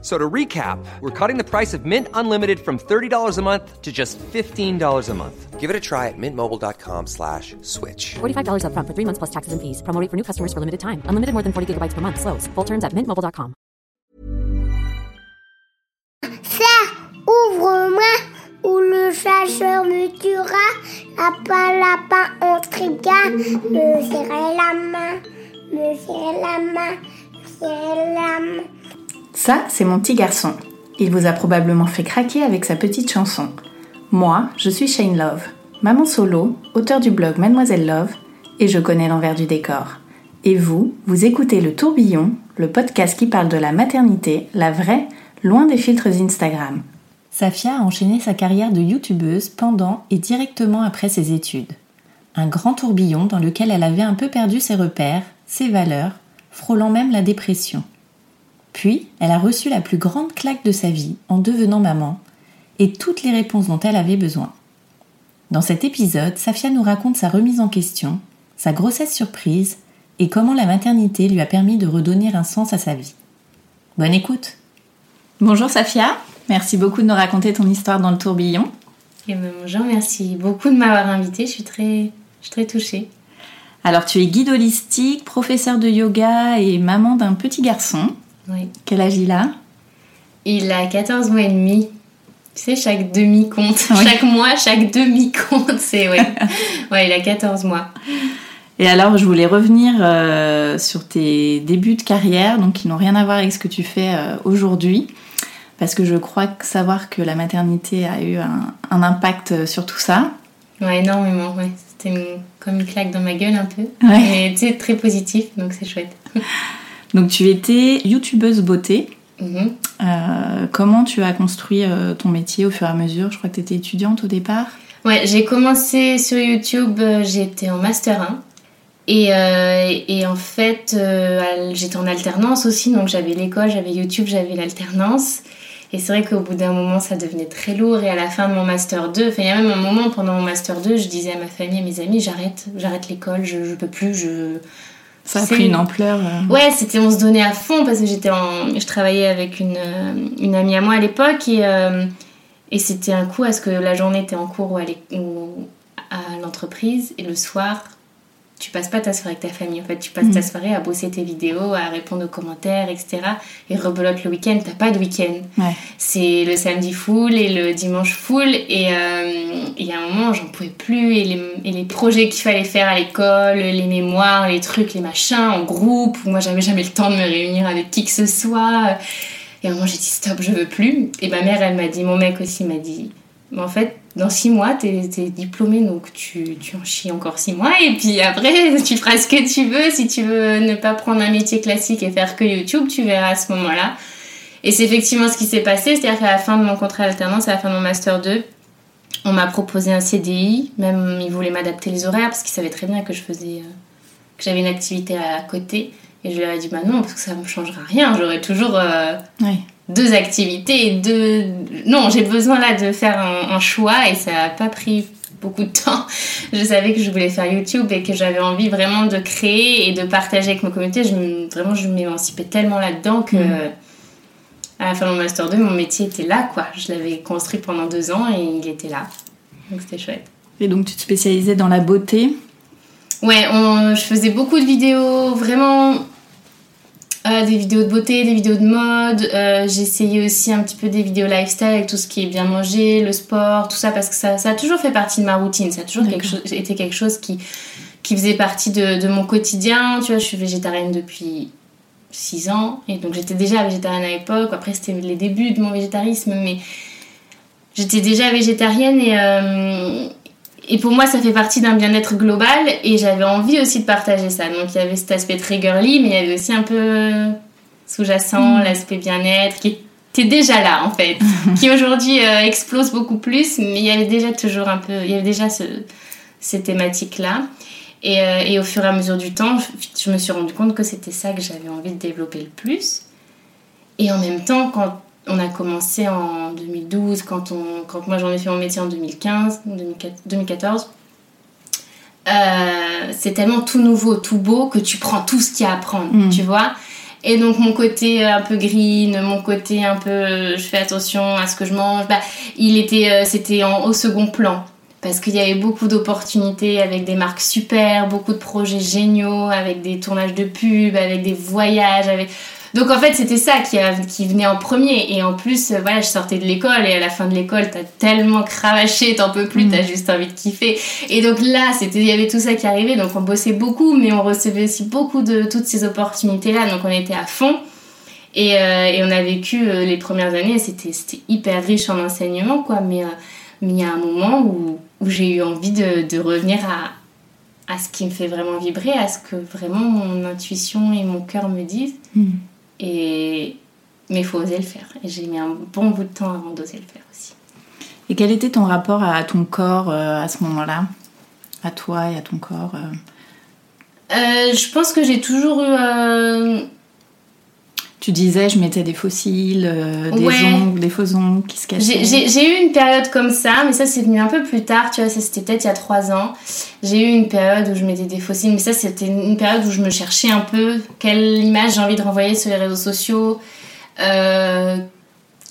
So to recap, we're cutting the price of Mint Unlimited from $30 a month to just $15 a month. Give it a try at mintmobile.com slash switch. $45 upfront for three months plus taxes and fees. Promo rate for new customers for limited time. Unlimited more than 40 gigabytes per month. Slows. Full terms at mintmobile.com. Ça, ouvre-moi, ou le chasseur me tuera. Lapin, lapin, intrigant. Me serrer la main, me serrer la main, me serrer la main. Ça, c'est mon petit garçon. Il vous a probablement fait craquer avec sa petite chanson. Moi, je suis Shane Love, maman solo, auteur du blog Mademoiselle Love, et je connais l'envers du décor. Et vous, vous écoutez Le Tourbillon, le podcast qui parle de la maternité, la vraie, loin des filtres Instagram. Safia a enchaîné sa carrière de youtubeuse pendant et directement après ses études. Un grand tourbillon dans lequel elle avait un peu perdu ses repères, ses valeurs, frôlant même la dépression. Puis, elle a reçu la plus grande claque de sa vie en devenant maman et toutes les réponses dont elle avait besoin. Dans cet épisode, Safia nous raconte sa remise en question, sa grossesse surprise et comment la maternité lui a permis de redonner un sens à sa vie. Bonne écoute Bonjour Safia, merci beaucoup de nous raconter ton histoire dans le tourbillon. Et ben, bonjour, merci beaucoup de m'avoir invitée, je suis très, je suis très touchée. Alors tu es guide holistique, professeur de yoga et maman d'un petit garçon. Oui. Quel âge il a Il a 14 mois et demi. Tu sais, chaque demi compte. Oui. Chaque mois, chaque demi compte. C'est, ouais. ouais, il a 14 mois. Et alors, je voulais revenir euh, sur tes débuts de carrière, donc qui n'ont rien à voir avec ce que tu fais euh, aujourd'hui, parce que je crois que savoir que la maternité a eu un, un impact sur tout ça. Ouais, énormément, ouais. C'était une- comme une claque dans ma gueule un peu. Ouais. Mais tu sais, très positif, donc c'est chouette. Donc, tu étais youtubeuse beauté. Mhm. Euh, comment tu as construit euh, ton métier au fur et à mesure? Je crois que tu étais étudiante au départ. Ouais, j'ai commencé sur YouTube, euh, j'étais en Master 1. Et, et en fait, j'étais en alternance aussi, donc j'avais l'école, j'avais YouTube, j'avais l'alternance. Et c'est vrai qu'au bout d'un moment, ça devenait très lourd. Et à la fin de mon Master 2, enfin, il y a même un moment pendant mon Master 2, je disais à ma famille, à mes amis, j'arrête, j'arrête l'école, je, je peux plus, je... Ça a pris une ampleur. euh, Ouais, c'était on se donnait à fond parce que j'étais en je travaillais avec une, euh, une amie à moi à l'époque et euh, et c'était un coup à ce que la journée était en cours ou à l'entreprise et le soir tu passes pas ta soirée avec ta famille en fait. Tu passes ta soirée à bosser tes vidéos à répondre aux commentaires etc et rebelote le week-end. T'as pas de week-end. Ouais. c'est le samedi full et le dimanche full et il y a un moment j'en pouvais plus et les, et les projets qu'il fallait faire à l'école les mémoires les trucs les machins en groupe moi j'avais jamais le temps de me réunir avec qui que ce soit. Et à un moment j'ai dit stop je veux plus. Et ma mère elle m'a dit mon mec aussi m'a dit mais en fait dans six mois t'es es diplômé donc tu, tu en chies encore six mois et puis après tu feras ce que tu veux si tu veux ne pas prendre un métier classique et faire que YouTube tu verras à ce moment là et c'est effectivement ce qui s'est passé, c'est-à-dire qu'à la fin de mon contrat d'alternance, à la fin de mon Master 2, on m'a proposé un CDI, même ils voulaient m'adapter les horaires parce qu'ils savaient très bien que je euh, j'avais une activité à côté. Et je leur ai dit, bah non, parce que ça ne me changera rien, j'aurai toujours euh. Deux activités deux... Non, j'ai besoin là de faire un, un choix et ça n'a pas pris beaucoup de temps. Je savais que je voulais faire YouTube et que j'avais envie vraiment de créer et de partager avec ma communauté. Je, me- vraiment, je m'émancipais tellement là-dedans que à la fin de mon Master 2, mon métier était là, quoi. Je l'avais construit pendant deux ans et il était là. Donc c'était chouette. Et donc, tu te spécialisais dans la beauté? Ouais, on- je faisais beaucoup de vidéos, vraiment euh, des vidéos de beauté, des vidéos de mode. Euh, J'essayais aussi un petit peu des vidéos lifestyle avec tout ce qui est bien manger, le sport, tout ça, parce que ça, ça a toujours fait partie de ma routine. Ça a toujours quelque chose, été quelque chose qui, qui faisait partie de, de mon quotidien. Tu vois, je suis végétarienne depuis 6 ans, et donc j'étais déjà végétarienne à l'époque. Après, c'était les débuts de mon végétarisme, mais j'étais déjà végétarienne et. euh, et pour moi, ça fait partie d'un bien-être global et j'avais envie aussi de partager ça. Donc il y avait cet aspect très girly, mais il y avait aussi un peu sous-jacent, l'aspect bien-être qui était déjà là en fait, qui aujourd'hui euh, explose beaucoup plus, mais il y avait déjà toujours un peu, il y avait déjà ce, ces thématiques-là. Et, euh, et au fur et à mesure du temps, je, je me suis rendu compte que c'était ça que j'avais envie de développer le plus. Et en même temps, quand on a commencé en 2012, quand, on, quand moi j'en ai fait mon métier en 2015, 2014, euh, c'est tellement tout nouveau, tout beau que tu prends tout ce qu'il y a à prendre, Mm. tu vois. Et donc mon côté un peu green, mon côté un peu euh, je fais attention à ce que je mange, bah, il était, euh, c'était en, au second plan. Parce qu'il y avait beaucoup d'opportunités avec des marques super, beaucoup de projets géniaux, avec des tournages de pubs, avec des voyages, avec... Donc en fait c'était ça qui, a- qui venait en premier. Et en plus euh, voilà je sortais de l'école et à la fin de l'école t'as tellement cravaché t'en peux plus Mm. t'as juste envie de kiffer. Et donc là c'était il y avait tout ça qui arrivait. Donc on bossait beaucoup mais on recevait aussi beaucoup de toutes ces opportunités là donc on était à fond. Et, euh, et on a vécu euh, les premières années c'était c'était hyper riche en enseignement quoi. Mais euh, mais il y a un moment où, où j'ai eu envie de, de revenir à, à ce qui me fait vraiment vibrer à ce que vraiment mon intuition et mon cœur me disent Mm. et mais il faut oser le faire. Et j'ai mis un bon bout de temps avant d'oser le faire aussi. Et quel était ton rapport à ton corps euh, à ce moment-là? À toi et à ton corps euh? Euh, je pense que j'ai toujours eu. Tu disais, je mettais des fossiles, euh, des Ouais. ongles, des faux ongles qui se cachaient. J'ai eu une période comme ça, mais ça c'est venu un peu plus tard, tu vois, ça c'était peut-être il y a trois ans. J'ai eu une période où je mettais des fossiles, mais ça c'était une période où je me cherchais un peu quelle image j'ai envie de renvoyer sur les réseaux sociaux, euh,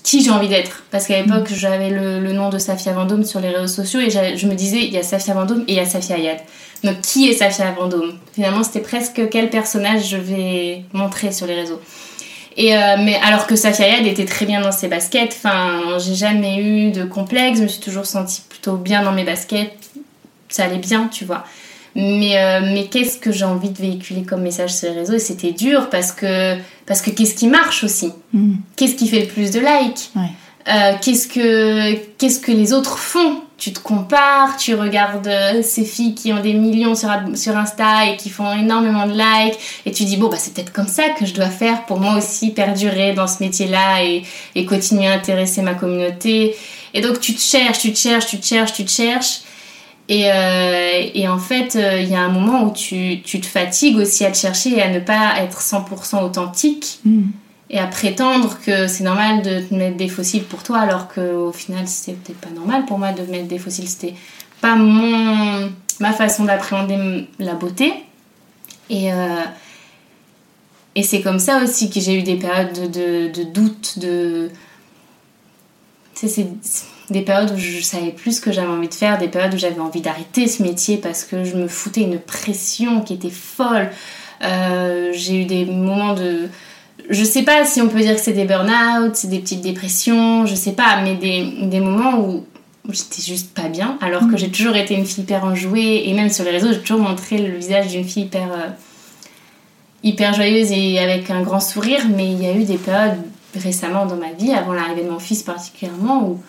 qui j'ai envie d'être. Parce qu'à l'époque j'avais le, le nom de Safia Vendôme sur les réseaux sociaux et je me disais il y a Safia Vendôme et il y a Safia Ayad. Donc qui est Safia Vendôme? Finalement c'était presque quel personnage je vais montrer sur les réseaux. Et euh, mais alors que Safia Ayad était très bien dans ses baskets, enfin, j'ai jamais eu de complexe, je me suis toujours sentie plutôt bien dans mes baskets, ça allait bien, tu vois. Mais, euh, mais qu'est-ce que j'ai envie de véhiculer comme message sur les réseaux? Et c'était dur parce que, parce que qu'est-ce qui marche aussi? Mm. Qu'est-ce qui fait le plus de likes? Ouais. Euh, qu'est-ce que qu'est-ce que les autres font? Tu te compares, tu regardes euh, ces filles qui ont des millions sur, sur Insta et qui font énormément de likes et tu dis bon bah c'est peut-être comme ça que je dois faire pour moi aussi perdurer dans ce métier-là et, et continuer à intéresser ma communauté. Et donc tu te cherches, tu te cherches, tu te cherches, tu te cherches. Et, euh, et en fait, euh, il y a un moment où tu, tu te fatigues aussi à te chercher et à ne pas être 100% authentique Mm. Et à prétendre que c'est normal de te mettre des fossiles pour toi alors qu'au final c'était peut-être pas normal pour moi de mettre des fossiles c'était pas mon ma façon d'appréhender la beauté et euh, et c'est comme ça aussi que j'ai eu des périodes de, de, de doute de c'est des périodes où je savais plus ce que j'avais envie de faire, des périodes où j'avais envie d'arrêter ce métier parce que je me foutais une pression qui était folle. Euh, j'ai eu des moments de je sais pas si on peut dire que c'est des burn-out, c'est des petites dépressions, je sais pas, mais des, des moments où j'étais juste pas bien, alors que j'ai toujours été une fille hyper enjouée, et même sur les réseaux, j'ai toujours montré le visage d'une fille hyper, euh, hyper joyeuse et avec un grand sourire, mais il y a eu des périodes récemment dans ma vie, avant l'arrivée de mon fils particulièrement, où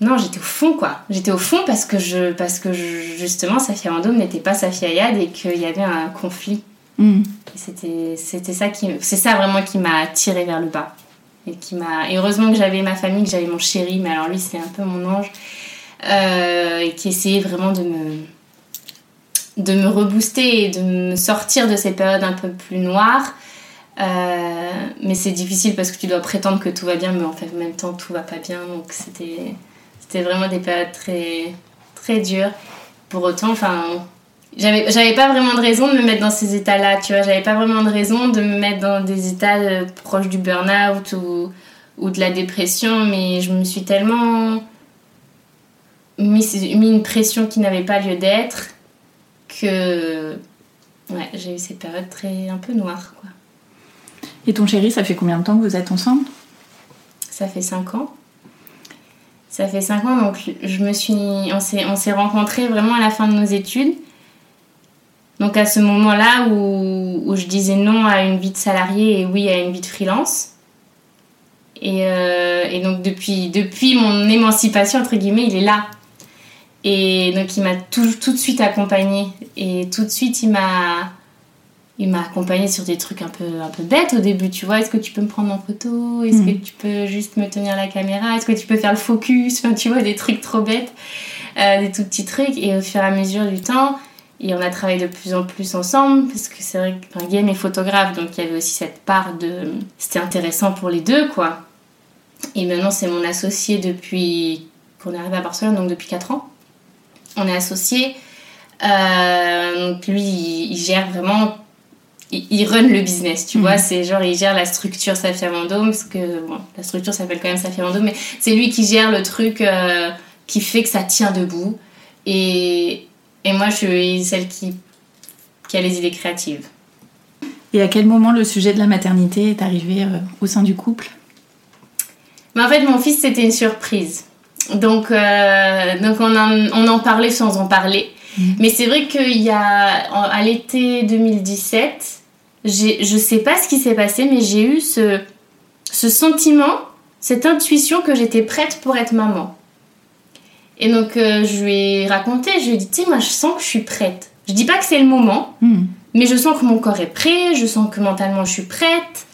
non, j'étais au fond quoi. J'étais au fond parce que je, parce que je- justement Safia n'était pas Safia Yad et qu'il y avait un conflit Mm. C'était, ça qui, c'est ça vraiment qui m'a tiré vers le bas. Et qui m'a, heureusement que j'avais ma famille, que j'avais mon chéri, mais alors lui c'est un peu mon ange, euh, et qui essayait vraiment de me, de me rebooster et de me sortir de ces périodes un peu plus noires. Euh, mais c'est difficile parce que tu dois prétendre que tout va bien, mais en fait en même temps tout va pas bien. Donc c'était, c'était vraiment des périodes très, très dures. Pour autant, enfin, j'avais j'avais pas vraiment de raison de me mettre dans ces états là tu vois. J'avais pas vraiment de raison de me mettre dans des états euh, proches du burn-out ou, ou de la dépression mais je me suis tellement mis, mis une pression qui n'avait pas lieu d'être que ouais j'ai eu ces périodes très un peu noires quoi. Et ton chéri, ça fait combien de temps que vous êtes ensemble? Ça fait 5 ans. Ça fait 5 ans donc je me suis on s'est on s'est rencontrés vraiment à la fin de nos études donc à ce moment-là où, où je disais non à une vie de salarié et oui à une vie de freelance. Et, euh, et donc depuis, depuis mon émancipation, entre guillemets, il est là. Et donc il m'a tout, tout de suite accompagnée. Et tout de suite il m'a... Il m'a accompagnée sur des trucs un peu, un peu bêtes au début, tu vois. Est-ce que tu peux me prendre en photo? Est-ce que tu peux juste me tenir la caméra? Est-ce que tu peux faire le focus? Enfin, tu vois, des trucs trop bêtes, euh, des tout petits trucs. Et au fur et à mesure du temps, Et on a travaillé de plus en plus ensemble, parce que c'est vrai que enfin, Guillaume est photographe, donc il y avait aussi cette part de... C'était intéressant pour les deux, quoi. Et maintenant, c'est mon associé depuis qu'on est arrivé à Barcelone, donc depuis 4 ans. On est associés. Euh, donc lui, il, il gère vraiment il, il run le business, tu Mhm. vois. C'est genre, il gère la structure Safia Vendôme, parce que bon, la structure s'appelle quand même Safia Vendôme, mais c'est lui qui gère le truc euh, qui fait que ça tient debout. Et, et moi, je suis celle qui, qui a les idées créatives. Et à quel moment le sujet de la maternité est arrivé euh, au sein du couple? Mais en fait, mon fils, c'était une surprise. Donc, euh, donc on, en, on en parlait sans en parler. Mais c'est vrai qu'il y a, en- à l'été 2017, j'ai- je sais pas ce qui s'est passé, mais j'ai eu ce, ce sentiment, cette intuition que j'étais prête pour être maman. Et donc, euh, je lui ai raconté, je lui ai dit, tu sais, moi, je sens que je suis prête. Je dis pas que c'est le moment, Hmm. mais je sens que mon corps est prêt, je sens que mentalement je suis prête.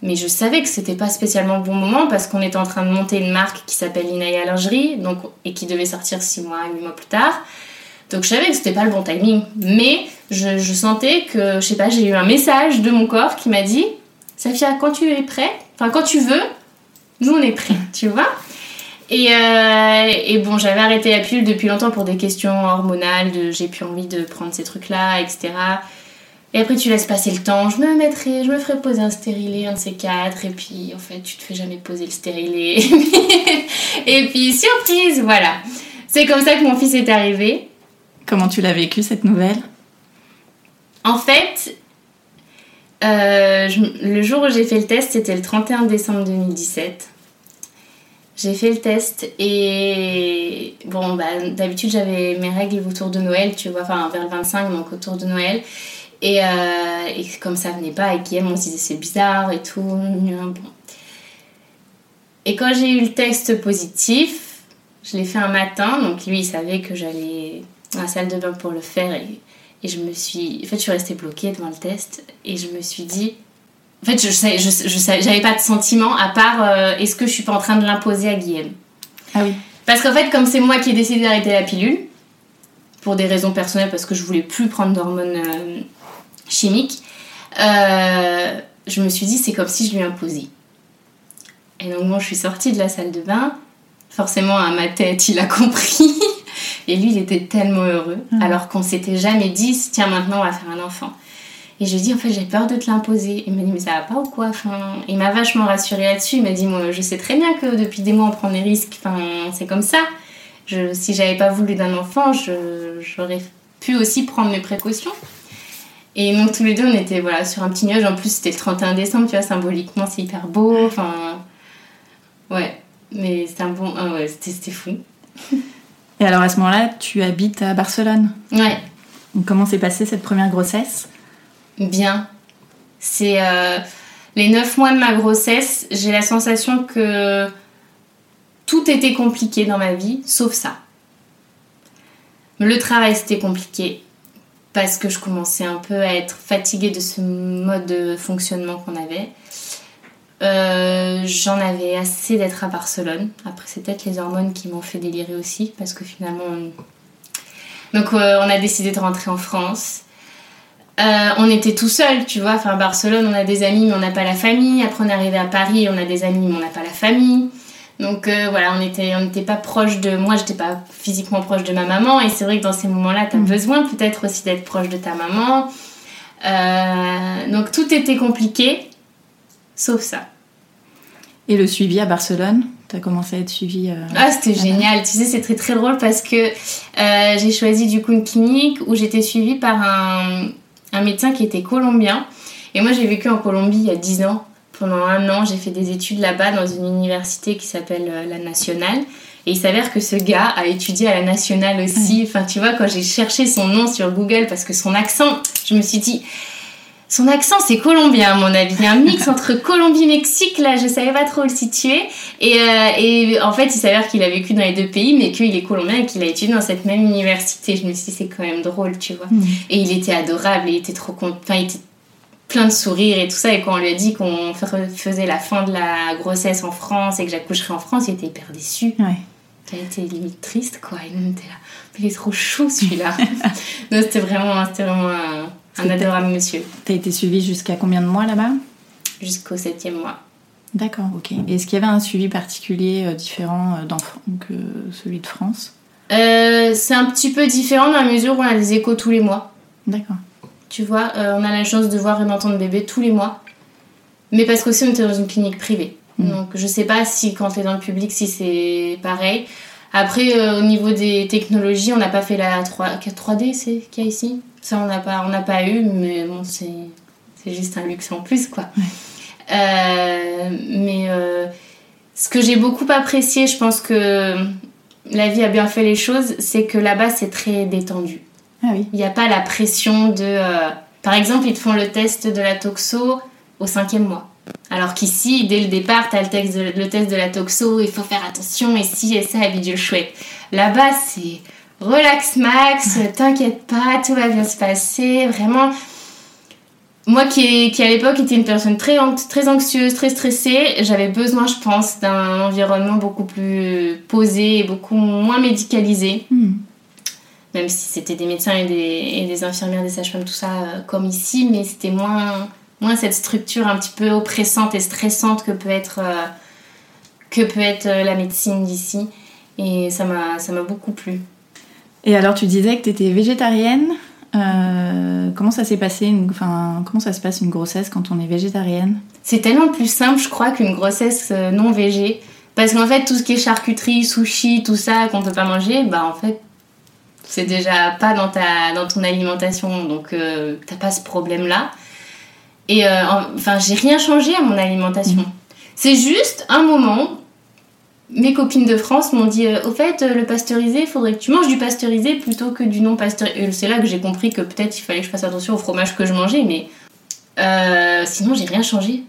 Mais je savais que c'était pas spécialement le bon moment parce qu'on était en train de monter une marque qui s'appelle Inaya Lingerie donc, et qui devait sortir 6 mois, 8 mois plus tard. Donc je savais que c'était pas le bon timing. Mais je, je sentais que, je sais pas, j'ai eu un message de mon corps qui m'a dit Safia, quand tu es prêt, enfin quand tu veux, nous on est prêts, tu vois? Et, euh, et bon, j'avais arrêté la pilule depuis longtemps pour des questions hormonales, de j'ai plus envie de prendre ces trucs-là, etc. Et après, tu laisses passer le temps. Je me mettrai, je me ferai poser un stérilet, un de ces quatre. Et puis, en fait, tu te fais jamais poser le stérilet. et puis, surprise, voilà. C'est comme ça que mon fils est arrivé. Comment tu l'as vécu cette nouvelle? En fait, euh, je- le jour où j'ai fait le test, c'était le 31 décembre 2017. J'ai fait le test et bon, bah, d'habitude j'avais mes règles autour de Noël, tu vois, enfin vers le 25, donc autour de Noël. Et, euh, et comme ça venait pas avec Guillaume, on se disait c'est bizarre et tout. Bon. Et quand j'ai eu le test positif, je l'ai fait un matin, donc lui il savait que j'allais à la salle de bain pour le faire et, et je me suis. En fait, je suis restée bloquée devant le test et je me suis dit. En fait, je sais, je, je sais- j'avais pas de sentiment à part euh, est-ce que je suis pas en train de l'imposer à Guillaume? Ah oui. Parce qu'en fait, comme c'est moi qui ai décidé d'arrêter la pilule, pour des raisons personnelles, parce que je voulais plus prendre d'hormones euh, chimiques, euh, je me suis dit c'est comme si je lui imposais. Et donc, bon, je suis sortie de la salle de bain. Forcément, à ma tête, il a compris. Et lui, il était tellement heureux, alors qu'on s'était jamais dit tiens, maintenant, on va faire un enfant. Et je lui ai dit, en fait, j'ai peur de te l'imposer. Il m'a dit, mais ça va pas ou quoi? Enfin, Il m'a vachement rassurée là-dessus. Il m'a dit, moi, je sais très bien que depuis des mois, on prend des risques. Enfin, c'est comme ça. Je, si j'avais pas voulu d'un enfant, j'aurais pu aussi prendre mes précautions. Et donc, tous les deux, on était voilà, sur un petit nuage. En plus, c'était le 31 décembre, tu vois, symboliquement, c'est hyper beau. Enfin, ouais. Mais c'était un bon. ah ouais, c'était fou. Et alors à ce moment-là, tu habites à Barcelone. Ouais. Donc, Comment s'est passée cette première grossesse? Bien. C'est euh, les 9 mois de ma grossesse, j'ai la sensation que tout était compliqué dans ma vie, sauf ça. Le travail, c'était compliqué parce que je commençais un peu à être fatiguée de ce mode de fonctionnement qu'on avait. Euh, J'en avais assez d'être à Barcelone. Après, c'est peut-être les hormones qui m'ont fait délirer aussi parce que finalement. on- Donc, euh, on a décidé de rentrer en France. Euh, on était tout seul, tu vois. Enfin, à Barcelone, on a des amis, mais on n'a pas la famille. Après, on est arrivé à Paris, on a des amis, mais on n'a pas la famille. Donc euh, voilà, on était, on n'était pas proche de. Moi, j'étais pas physiquement proche de ma maman, et c'est vrai que dans ces moments-là, tu as besoin peut-être aussi d'être proche de ta maman. Euh, donc tout était compliqué, sauf ça. Et le suivi à Barcelone? Tu as commencé à être suivi euh, Ah, c'était génial. Tu sais, c'est très très drôle parce que j'ai choisi du coup une clinique où j'étais suivie par un, un médecin qui était colombien. Et moi, j'ai vécu en Colombie il y a 10 ans. Pendant un an, j'ai fait des études là-bas dans une université qui s'appelle euh, la Nationale. Et il s'avère que ce gars a étudié à la Nationale aussi. Enfin, tu vois, quand j'ai cherché son nom sur Google, parce que son accent, je me suis dit, son accent, c'est colombien, à mon avis. Il y a un mix entre Colombie-Mexique, là, je savais pas trop le situer. Et, euh, et en fait, il s'avère qu'il a vécu dans les deux pays, mais qu'il est colombien et qu'il a étudié dans cette même université. Je me suis dit, c'est quand même drôle, tu vois. Mhm. Et il était adorable, et il était trop content. Enfin, il était plein de sourires et tout ça. Et quand on lui a dit qu'on faisait la fin de la grossesse en France et que j'accoucherais en France, il était hyper déçu. Ouais. J'avais été limite triste, quoi. On était là. Il est trop chou, celui-là. non, c'était vraiment, c'était vraiment un, un adorable monsieur. T'as été suivie jusqu'à combien de mois là-bas? Jusqu'au septième mois. D'accord, ok. Est-ce qu'il y avait un suivi particulier euh, différent euh, que celui de France? Euh, c'est un petit peu différent dans la mesure où on a des échos tous les mois. D'accord. Tu vois, euh, on a la chance de voir et d'entendre bébé tous les mois. Mais parce qu'aussi on était dans une clinique privée. Mm. Donc je sais pas si quand t'es dans le public, si c'est pareil. Après, euh, au niveau des technologies, on n'a pas fait la 3, 3D, c'est qu'il y a ici? Ça, on n'a pas, on pas eu, mais bon, c'est, juste un luxe en plus, quoi. Euh, mais euh, ce que j'ai beaucoup apprécié, je pense que la vie a bien fait les choses, c'est que là-bas, c'est très détendu. Ah oui. Il n'y a pas la pression de. euh, Par exemple, ils te font le test de la toxo au cinquième mois. Alors qu'ici, dès le départ, tu as le, texte de- le test de la toxo, il faut faire attention, et si, et ça, et bidule chouette. Là-bas, c'est relax max, t'inquiète pas, tout va bien se passer. Vraiment, moi qui, qui à l'époque était une personne très, très anxieuse, très stressée, j'avais besoin, je pense, d'un environnement beaucoup plus posé et beaucoup moins médicalisé Hmm. même si c'était des médecins et des, et des infirmières, des sages-femmes, tout ça, euh, comme ici, mais c'était moins, moins cette structure un petit peu oppressante et stressante que peut être, euh, que peut être euh, la médecine d'ici. Et ça m'a beaucoup plu. Et alors, tu disais que tu étais végétarienne. Euh, comment ça s'est passé une- Enfin, comment ça se passe une grossesse quand on est végétarienne? C'est tellement plus simple, je crois, qu'une grossesse euh, non végé. Parce qu'en fait, tout ce qui est charcuterie, sushi, tout ça qu'on peut pas manger, bah en fait, c'est déjà pas dans, ta, dans ton alimentation. Donc, euh, t'as pas ce problème-là. Et euh, en- enfin, j'ai rien changé à mon alimentation. C'est juste un moment, mes copines de France m'ont dit euh, Au fait, euh, le pasteurisé, il faudrait que tu manges du pasteurisé plutôt que du non pasteurisé. Et C'est là que j'ai compris que peut-être il fallait que je fasse attention au fromage que je mangeais, mais euh, sinon, j'ai rien changé.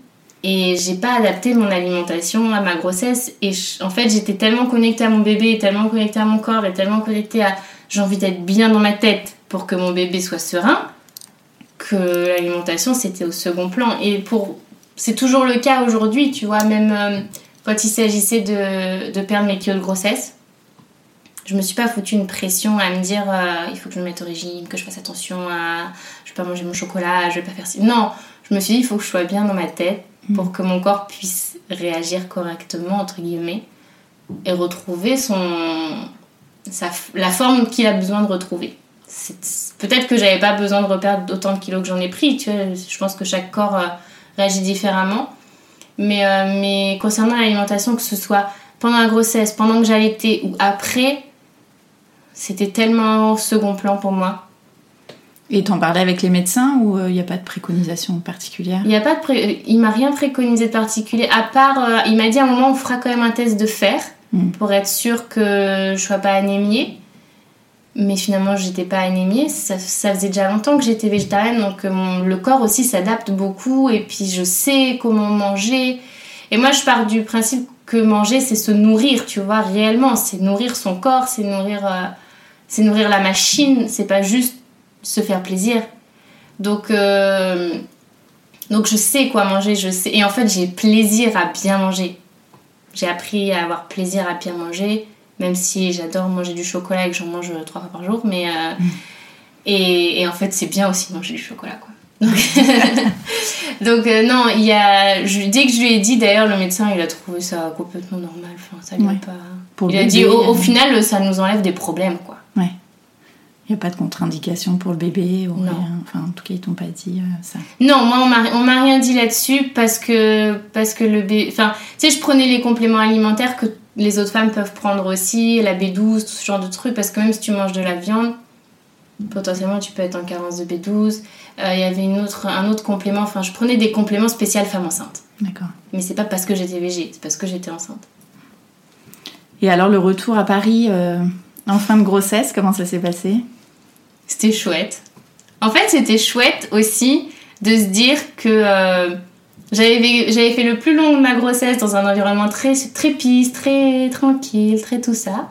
Et j'ai pas adapté mon alimentation à ma grossesse. Et en fait, j'étais tellement connectée à mon bébé, tellement connectée à mon corps, et tellement connectée à j'ai envie d'être bien dans ma tête pour que mon bébé soit serein, que l'alimentation c'était au second plan. Et pour c'est toujours le cas aujourd'hui, tu vois, même quand il s'agissait de, de perdre mes kilos de grossesse. Je me suis pas foutu une pression à me dire euh, il faut que je me mette au régime, que je fasse attention à je vais pas manger mon chocolat, je vais pas faire ci. Non, je me suis dit il faut que je sois bien dans ma tête pour que mon corps puisse réagir correctement entre guillemets et retrouver son sa, la forme qu'il a besoin de retrouver. Peut-être que j'avais pas besoin de reperdre autant de kilos que j'en ai pris, tu vois, je pense que chaque corps euh, réagit différemment. Mais, euh, mais concernant l'alimentation, que ce soit pendant la grossesse, pendant que j'allaitais ou après, c'était tellement second plan pour moi. Et t'en parlais avec les médecins ou il n'y a pas de préconisation particulière? Il y a pas de pré- il m'a rien préconisé de particulier à part euh, il m'a dit à un moment on fera quand même un test de fer Mm. pour être sûr que je sois pas anémiée. Mais finalement j'étais pas anémiée, ça, ça faisait déjà longtemps que j'étais végétarienne donc euh, mon- le corps aussi s'adapte beaucoup et puis je sais comment manger. Et moi je pars du principe que manger c'est se nourrir, tu vois, réellement, c'est nourrir son corps, c'est nourrir euh, nourrir la machine, c'est pas juste se faire plaisir. Donc euh, donc je sais quoi manger, je sais. Et en fait, j'ai plaisir à bien manger. J'ai appris à avoir plaisir à bien manger, même si j'adore manger du chocolat et que j'en mange euh, trois fois par jour. Mais euh, et, et en fait, c'est bien aussi de manger du chocolat, quoi. Donc, donc euh, non, il y a. Je, dès que je lui ai dit, d'ailleurs, le médecin, il a trouvé ça complètement normal. Enfin, ça lui Ouais. pas. Pour il a dit, bébé, au, au final, ça nous enlève des problèmes, quoi. Ouais. Il n'y a pas de contre-indication pour le bébé ou Non. rien. Enfin, en tout cas, ils t'ont pas dit euh, ça. Non, moi on m'a rien dit là-dessus parce que parce que le B enfin, tu sais je prenais les compléments alimentaires que les autres femmes peuvent prendre aussi, la B12, tout ce genre de trucs parce que même si tu manges de la viande, potentiellement tu peux être en carence de B12. Euh, Il y avait une autre un autre complément, enfin je prenais des compléments spéciaux femmes enceintes. D'accord. Mais c'est pas parce que j'étais végé, c'est parce que j'étais enceinte. Et alors, le retour à Paris euh, en fin de grossesse, comment ça s'est passé? C'était chouette. En fait, c'était chouette aussi de se dire que euh, j'avais fait le plus long de ma grossesse dans un environnement très, très peace, très tranquille, très tout ça.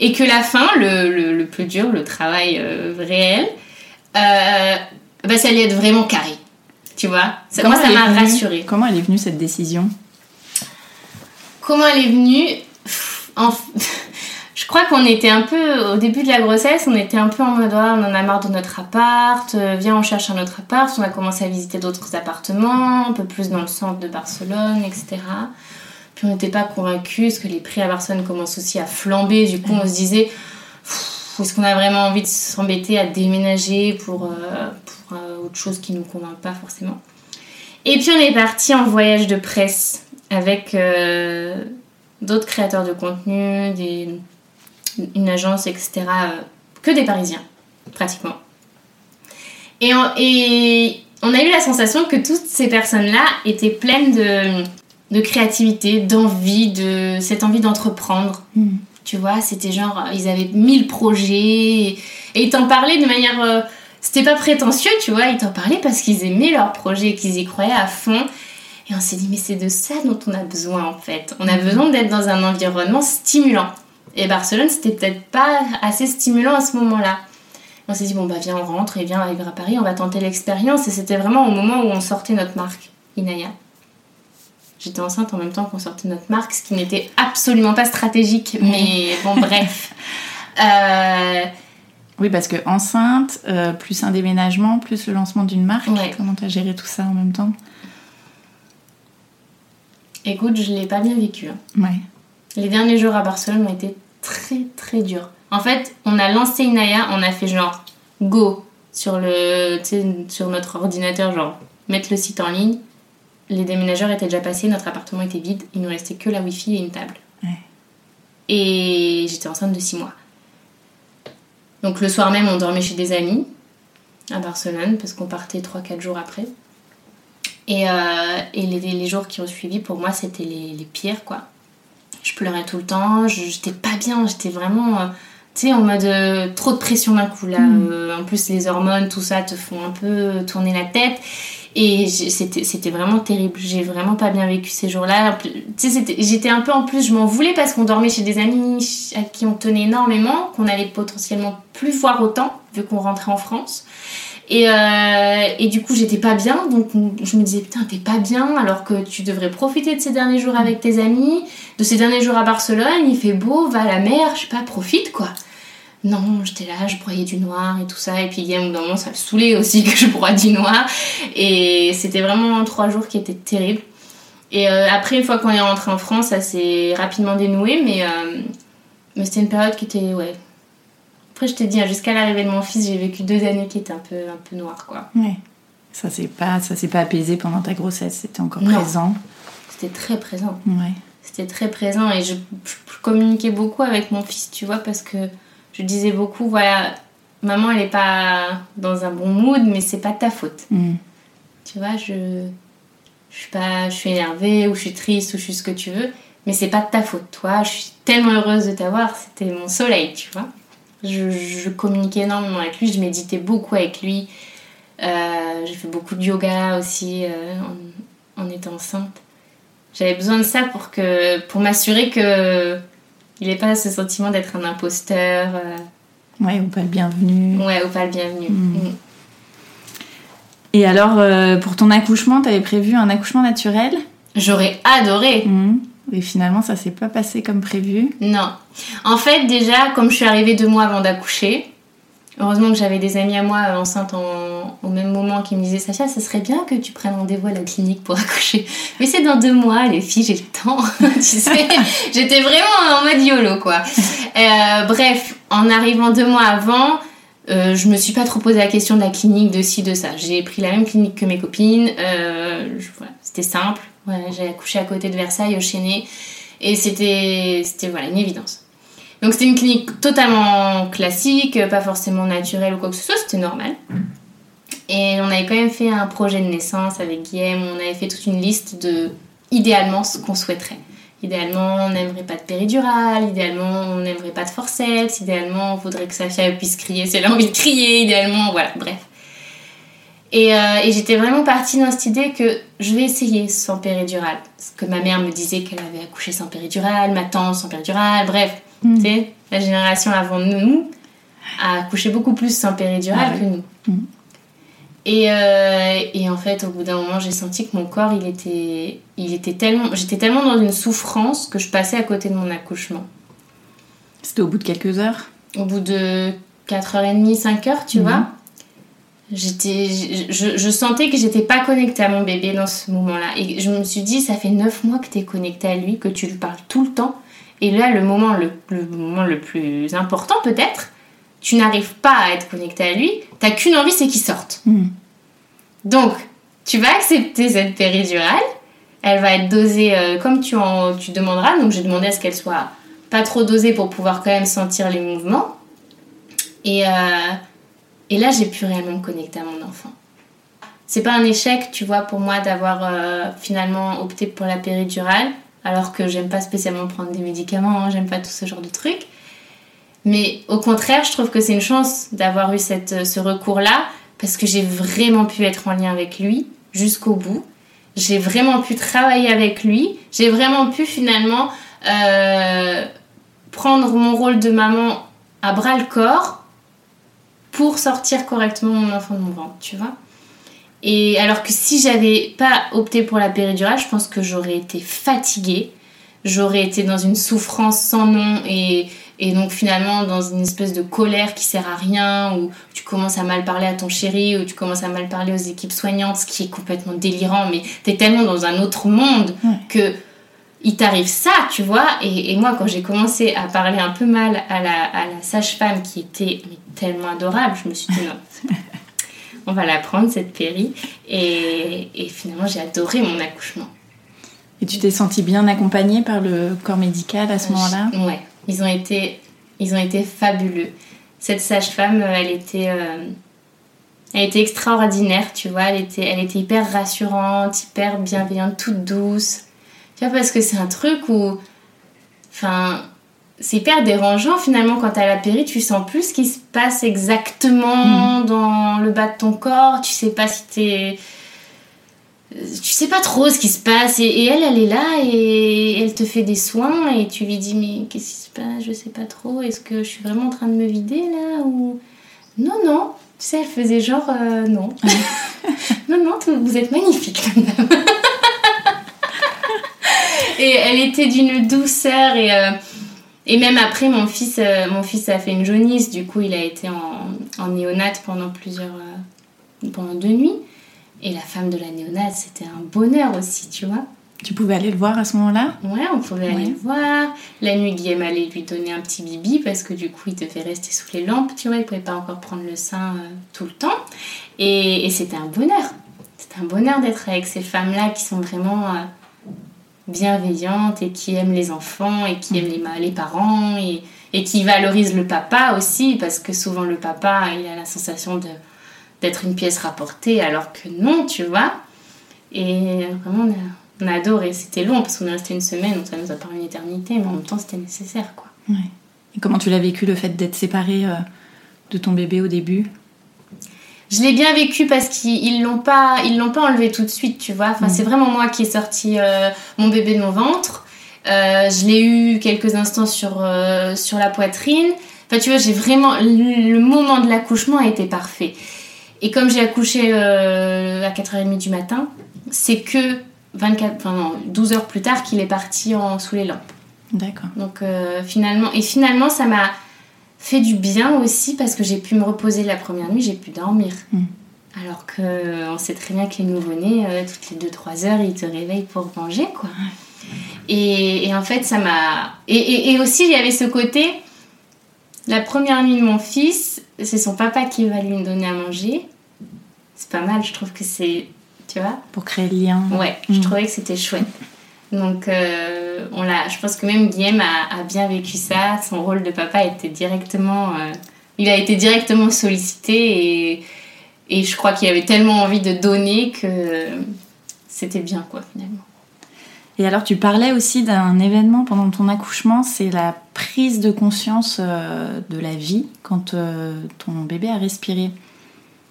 Et que la fin, le, le, le plus dur, le travail euh, réel, euh, bah, ça allait être vraiment carré. Tu vois? Ça, Moi, ça m'a rassurée. Comment elle est venue cette décision? Comment elle est venue? En- je crois qu'on était un peu, au début de la grossesse, on était un peu en mode, on en a marre de notre appart, euh, viens, on cherche un autre appart. On a commencé à visiter d'autres appartements, un peu plus dans le centre de Barcelone, etc. Puis on n'était pas convaincus, parce que les prix à Barcelone commencent aussi à flamber. Du coup, on se disait, est-ce qu'on a vraiment envie de s'embêter à déménager pour, euh, pour euh, autre chose qui nous convainc pas forcément? Et puis on est parti en voyage de presse avec d'autres créateurs de contenu, des, une agence, etc. euh, que des Parisiens, pratiquement. Et on, et on a eu la sensation que toutes ces personnes-là étaient pleines de, de créativité, d'envie, de cette envie d'entreprendre. Tu vois, c'était genre, ils avaient mille projets et, et ils t'en parlaient de manière. euh, c'était pas prétentieux, tu vois, ils t'en parlaient parce qu'ils aimaient leur projet, qu'ils y croyaient à fond. Et on s'est dit, mais c'est de ça dont on a besoin en fait. On a besoin d'être dans un environnement stimulant. Et Barcelone, c'était peut-être pas assez stimulant à ce moment-là. On s'est dit, bon, bah viens, on rentre et viens arriver à Paris, on va tenter l'expérience. Et c'était vraiment au moment où on sortait notre marque, Inaya. J'étais enceinte en même temps qu'on sortait notre marque, ce qui n'était absolument pas stratégique, mais bon, bref. Euh, Oui, parce que enceinte, euh, plus un déménagement, plus le lancement d'une marque, Ouais. comment t'as géré tout ça en même temps? Écoute, je l'ai pas bien vécu. hein. Ouais. Les derniers jours à Barcelone ont été très très durs. En fait, on a lancé Inaya, on a fait genre go sur, le, sur notre ordinateur, genre mettre le site en ligne. Les déménageurs étaient déjà passés, notre appartement était vide, il nous restait que la wifi et une table. Ouais. Et j'étais enceinte de 6 mois. Donc le soir même, on dormait chez des amis à Barcelone parce qu'on partait 3-4 jours après. Et, euh, et les, les jours qui ont suivi, pour moi, c'était les, les pires, quoi. Je pleurais tout le temps, je- j'étais pas bien, j'étais vraiment, euh, tu sais, en mode euh, trop de pression d'un coup, là. Euh, en plus, les hormones, tout ça, te font un peu tourner la tête. Et c'était vraiment terrible. J'ai vraiment pas bien vécu ces jours-là. Tu sais, j'étais un peu en plus, je m'en voulais parce qu'on dormait chez des amis à qui on tenait énormément, qu'on allait potentiellement plus voir autant, vu qu'on rentrait en France. Et, euh, et du coup, j'étais pas bien, donc je me disais, putain, t'es pas bien, alors que tu devrais profiter de ces derniers jours avec tes amis, de ces derniers jours à Barcelone, il fait beau, va à la mer, je sais pas, profite quoi. Non, j'étais là, je broyais du noir et tout ça, et puis il y a un moment, ça me saoulait aussi que je broie du noir, et c'était vraiment trois jours qui étaient terribles. Et euh, après, une fois qu'on est rentré en France, ça s'est rapidement dénoué, mais, euh, mais c'était une période qui était, ouais. Après, je t'ai dit, hein, jusqu'à l'arrivée de mon fils, j'ai vécu deux années qui étaient un peu, un peu noires, quoi. Ouais. Ça s'est pas, ça s'est pas apaisé pendant ta grossesse, c'était encore Non. présent. C'était très présent. Ouais. C'était très présent et je, je communiquais beaucoup avec mon fils, tu vois, parce que je disais beaucoup, voilà, maman, elle est pas dans un bon mood, mais c'est pas de ta faute. Mm. Tu vois, je, je suis pas, je suis énervée ou je suis triste ou je suis ce que tu veux, mais c'est pas de ta faute, toi. Je suis tellement heureuse de t'avoir, c'était mon soleil, tu vois. Je, je communiquais énormément avec lui, je méditais beaucoup avec lui. Euh, j'ai fait beaucoup de yoga aussi euh, en, en étant enceinte. J'avais besoin de ça pour que pour m'assurer que il n'ait pas ce sentiment d'être un imposteur, euh, Ouais, ou pas le bienvenu. ouais, ou pas le bienvenu. Mm. Mm. Et alors, pour ton accouchement, t'avais prévu un accouchement naturel? J'aurais adoré. Mm. Et finalement, ça s'est pas passé comme prévu. Non. En fait, déjà, comme je suis arrivée deux mois avant d'accoucher, heureusement que j'avais des amis à moi euh, enceintes en- au même moment qui me disaient Sacha, ça serait bien que tu prennes rendez-vous à la clinique pour accoucher. Mais c'est dans deux mois, les filles, j'ai le temps. tu sais, j'étais vraiment en mode YOLO, quoi. Euh, bref, en arrivant deux mois avant, euh, je me suis pas trop posé la question de la clinique, de ci, de ça. J'ai pris la même clinique que mes copines. euh, je- voilà, c'était simple. Voilà, j'ai accouché à côté de Versailles, au Chénet. Et c'était, c'était voilà, une évidence. Donc c'était une clinique totalement classique, pas forcément naturelle ou quoi que ce soit, c'était normal. Et on avait quand même fait un projet de naissance avec Guillaume, on avait fait toute une liste de, idéalement, ce qu'on souhaiterait. Idéalement, on n'aimerait pas de péridurale, idéalement, on n'aimerait pas de forceps, idéalement, on voudrait que Safia puisse crier si elle a envie de crier, idéalement, voilà, bref. Et, euh, et j'étais vraiment partie dans cette idée que je vais essayer sans péridurale. Parce que ma mère me disait qu'elle avait accouché sans péridurale, ma tante sans péridurale, bref. Tu sais, la génération avant nous a accouché beaucoup plus sans péridurale Ah que oui. nous. Et, euh, et en fait, au bout d'un moment, j'ai senti que mon corps, il était, il était tellement, j'étais tellement dans une souffrance que je passais à côté de mon accouchement. C'était au bout de quelques heures? Au bout de 4h30, 5h, tu Mhm. vois? J'étais, je, je sentais que j'étais pas connectée à mon bébé dans ce moment-là. Et je me suis dit, ça fait 9 mois que tu es connectée à lui, que tu lui parles tout le temps. Et là, le moment le, le moment le plus important, peut-être, tu n'arrives pas à être connectée à lui. T'as qu'une envie, c'est qu'il sorte. Mhm. Donc, tu vas accepter cette péridurale. Elle va être dosée euh, comme tu, en, tu demanderas. Donc, j'ai demandé à ce qu'elle soit pas trop dosée pour pouvoir quand même sentir les mouvements. Et, euh, et là, j'ai pu réellement me connecter à mon enfant. C'est pas un échec, tu vois, pour moi d'avoir euh, finalement opté pour la péridurale, alors que j'aime pas spécialement prendre des médicaments, hein, j'aime pas tout ce genre de trucs. Mais au contraire, je trouve que c'est une chance d'avoir eu cette, ce recours-là, parce que j'ai vraiment pu être en lien avec lui jusqu'au bout. J'ai vraiment pu travailler avec lui. J'ai vraiment pu finalement euh, prendre mon rôle de maman à bras le corps pour sortir correctement mon enfant de mon ventre, tu vois. Et alors que si j'avais pas opté pour la péridurale, je pense que j'aurais été fatiguée, j'aurais été dans une souffrance sans nom et, et donc finalement dans une espèce de colère qui sert à rien, où tu commences à mal parler à ton chéri, où tu commences à mal parler aux équipes soignantes, ce qui est complètement délirant, mais t'es tellement dans un autre monde Ouais. que il t'arrive ça, tu vois. Et, et moi, quand j'ai commencé à parler un peu mal à la, à la sage-femme qui était mais, tellement adorable, je me suis dit non, on va la prendre cette péri. Et, et finalement, j'ai adoré mon accouchement. Et tu t'es sentie bien accompagnée par le corps médical à ce moment-là? Ouais, ils ont été, ils ont été fabuleux. Cette sage-femme, elle était, euh, elle était extraordinaire, tu vois. Elle était, elle était hyper rassurante, hyper bienveillante, toute douce. Tu vois, parce que c'est un truc où, enfin, c'est hyper dérangeant finalement quand t'as la péri, tu sens plus ce qui se passe exactement dans le bas de ton corps. Tu sais pas si t'es tu sais pas trop ce qui se passe. Et, et elle elle est là et elle te fait des soins et tu lui dis mais qu'est-ce qui se passe? Je sais pas trop. Est-ce que je suis vraiment en train de me vider là ou? Non non. Tu sais elle faisait genre euh, non. Non non vous êtes magnifique madame et elle était d'une douceur et euh, et même après mon fils euh, mon fils a fait une jaunisse du coup il a été en, en néonate pendant plusieurs euh, pendant deux nuits et la femme de la néonate, c'était un bonheur aussi, tu vois. Tu pouvais aller le voir à ce moment-là? Ouais, on pouvait aller le voir. La nuit, Guillaume allait lui donner un petit bibi parce que du coup, il devait rester sous les lampes, tu vois. Il pouvait pas encore prendre le sein euh, tout le temps. Et, et c'était un bonheur. C'était un bonheur d'être avec ces femmes-là qui sont vraiment bienveillantes et qui aiment les enfants et qui aiment les, les parents et, et qui valorisent le papa aussi parce que souvent le papa, il a la sensation de d'être une pièce rapportée alors que non, tu vois. Et vraiment, on a, on adoré. C'était long parce qu'on est resté une semaine, donc ça nous a paru une éternité, mais en même temps, c'était nécessaire, quoi. Et comment tu l'as vécu le fait d'être séparée euh, de ton bébé au début? Je l'ai bien vécu parce qu'ils ils l'ont pas, ils l'ont pas enlevé tout de suite, tu vois. Enfin, c'est vraiment moi qui ai sorti euh, mon bébé de mon ventre. Euh, je l'ai eu quelques instants sur, euh, sur la poitrine. Enfin, tu vois, j'ai vraiment. Le, le moment de l'accouchement a été parfait. Et comme j'ai accouché à 4h30 du matin, c'est que 24, enfin, non, 12 heures plus tard qu'il est parti en, sous les lampes. D'accord. Donc finalement, et finalement, ça m'a fait du bien aussi parce que j'ai pu me reposer la première nuit, j'ai pu dormir. Mm. Alors que on sait très bien que les nouveau-nés, euh, toutes les 2-3 heures, ils te réveillent pour manger, quoi. Et, et en fait, ça m'a. Et, et- et aussi, il y avait ce côté. La première nuit de mon fils, c'est son papa qui va lui donner à manger. C'est pas mal, je trouve que c'est. Tu vois Pour créer le lien. Ouais, je Mm. trouvais que c'était chouette. Donc, euh, on l'a, je pense que même Guillaume a, bien vécu ça. Son rôle de papa était directement. euh, il a été directement sollicité et, je crois qu'il avait tellement envie de donner que c'était bien, quoi, finalement. Et alors, tu parlais aussi d'un événement pendant ton accouchement, c'est la prise de conscience euh, de la vie quand ton bébé a respiré.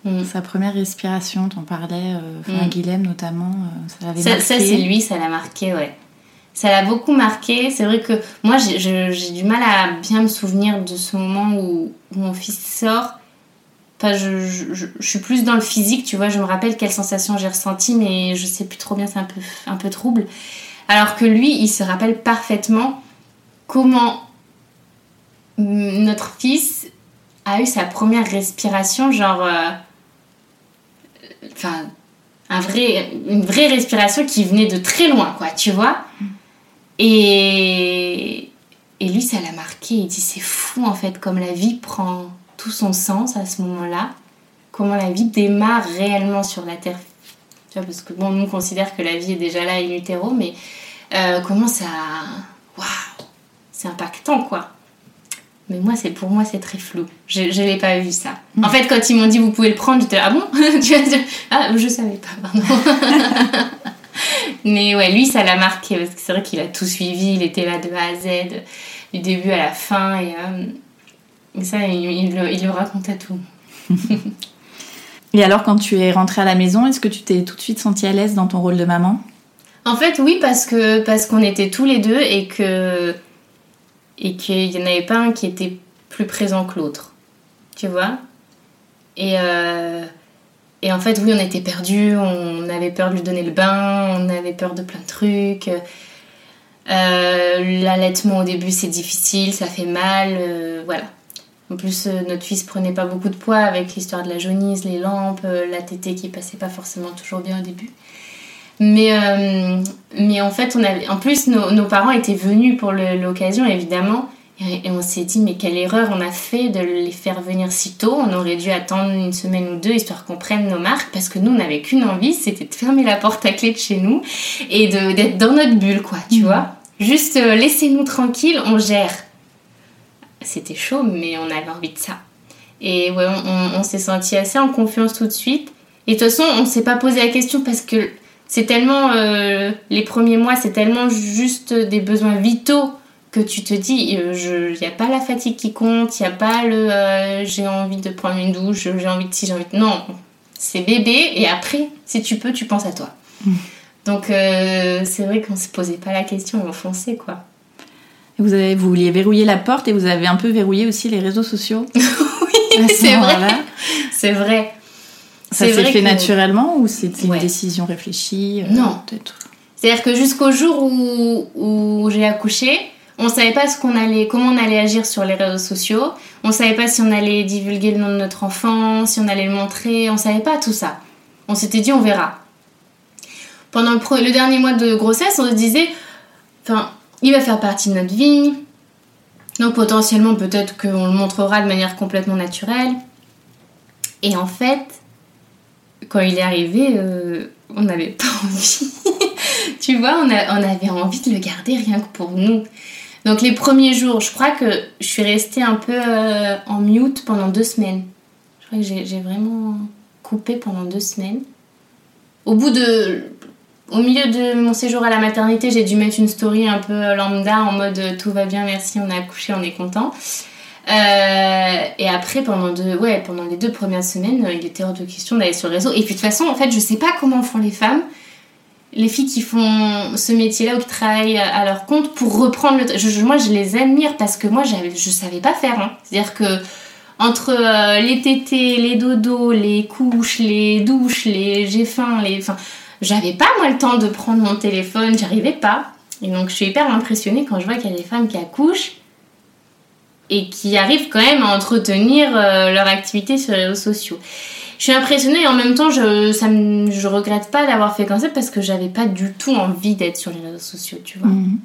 Mm. Sa première respiration, t'en parlais, euh, enfin, Mm. Guilhem notamment, euh, ça l'avait marqué. ça, c'est lui, ça l'a marqué, ouais. Ça l'a beaucoup marqué. C'est vrai que moi, j'ai du mal à bien me souvenir de ce moment où, où mon fils sort. Enfin, je, je- je- je suis plus dans le physique, tu vois. Je me rappelle quelle sensation j'ai ressentie, mais je sais plus trop bien, c'est un peu, un peu trouble. Alors que lui, il se rappelle parfaitement comment notre fils a eu sa première respiration, genre. euh, Enfin, un vrai, une vraie respiration qui venait de très loin, quoi, tu vois. Et, et lui, ça l'a marqué. Il dit c'est fou, en fait, comme la vie prend tout son sens à ce moment-là. Comment la vie démarre réellement sur la Terre. Tu vois, parce que bon, nous, on considère que la vie est déjà là in utero, mais euh, comment ça. Waouh! C'est impactant, quoi. Mais moi, c'est pour moi, c'est très flou. Je l'ai pas vu ça. En fait, quand ils m'ont dit vous pouvez le prendre, j'étais là, ah bon ah je savais pas, pardon. Mais ouais, lui, ça l'a marqué parce que c'est vrai qu'il a tout suivi. Il était là de A à Z, du début à la fin, et, euh, et ça, il, il le, il le tout. Et alors, quand tu es rentrée à la maison, est-ce que tu t'es tout de suite sentie à l'aise dans ton rôle de maman? En fait, oui, parce que parce qu'on était tous les deux et que et qu'il y en avait pas un qui était plus présent que l'autre, tu vois? Et euh, et en fait, oui, on était perdus, on avait peur de lui donner le bain, on avait peur de plein de trucs. Euh, L'allaitement au début, c'est difficile, ça fait mal, euh, voilà. En plus, notre fils prenait pas beaucoup de poids avec l'histoire de la jaunisse, les lampes, la tétée qui passait pas forcément toujours bien au début. Mais, euh, mais en fait, on avait, en plus, nos, nos parents étaient venus pour l'occasion, évidemment. Et, et on s'est dit, mais quelle erreur on a fait de les faire venir si tôt. On aurait dû attendre une semaine ou deux histoire qu'on prenne nos marques. Parce que nous, on n'avait qu'une envie, c'était de fermer la porte à clé de chez nous et d'être dans notre bulle, quoi, tu vois. Juste euh, laissez-nous tranquilles, on gère. C'était chaud, mais on avait envie de ça. Et ouais, on, on- on s'est senti assez en confiance tout de suite. Et de toute façon, on s'est pas posé la question parce que c'est tellement. euh, les premiers mois, c'est tellement juste des besoins vitaux que tu te dis, il n'y a pas la fatigue qui compte, il n'y a pas le euh, j'ai envie de prendre une douche, j'ai envie de si, j'ai envie de. Non, c'est bébé et après, si tu peux, tu penses à toi. Donc euh, c'est vrai qu'on se posait pas la question, on fonçait quoi. Et vous, avez, vous vouliez verrouiller la porte et vous avez un peu verrouillé aussi les réseaux sociaux oui, c'est vrai. C'est vrai. Ça s'est fait que- naturellement ou c'était Ouais. une décision réfléchie euh, Non. C'est-à-dire que jusqu'au jour où, où j'ai accouché, on savait pas ce qu'on allait, comment on allait agir sur les réseaux sociaux. On savait pas si on allait divulguer le nom de notre enfant, si on allait le montrer. On savait pas tout ça. On s'était dit on verra. Pendant le, le dernier mois de grossesse, on se disait, enfin, il va faire partie de notre vie. Donc potentiellement peut-être qu'on le montrera de manière complètement naturelle. Et en fait, quand il est arrivé, euh, on n'avait pas envie. tu vois, on, avait envie de le garder rien que pour nous. Donc les premiers jours, je crois que je suis restée un peu euh, en mute pendant deux semaines. Je crois que j'ai j'ai vraiment coupé pendant deux semaines. Au bout de... Au milieu de mon séjour à la maternité, j'ai dû mettre une story un peu lambda en mode euh, tout va bien, merci, on a accouché, on est content. Euh, et après, pendant, deux, ouais, pendant les deux premières semaines, euh, il était hors de question d'aller sur le réseau. Et puis de toute façon, en fait, je sais pas comment font les femmes, les filles qui font ce métier-là ou qui travaillent à leur compte pour reprendre le. Je, moi, je les admire parce que moi, je savais pas faire. hein. C'est-à-dire que entre euh, les tétés, les dodos, les couches, les douches, les j'ai faim, les. Enfin, j'avais pas moi le temps de prendre mon téléphone, j'arrivais pas. Et donc, je suis hyper impressionnée quand je vois qu'il y a des femmes qui accouchent et qui arrivent quand même à entretenir euh, leur activité sur les réseaux sociaux. Je suis impressionnée et en même temps, je, ça me- je regrette pas d'avoir fait comme ça parce que j'avais pas du tout envie d'être sur les réseaux sociaux, tu vois. Mhm.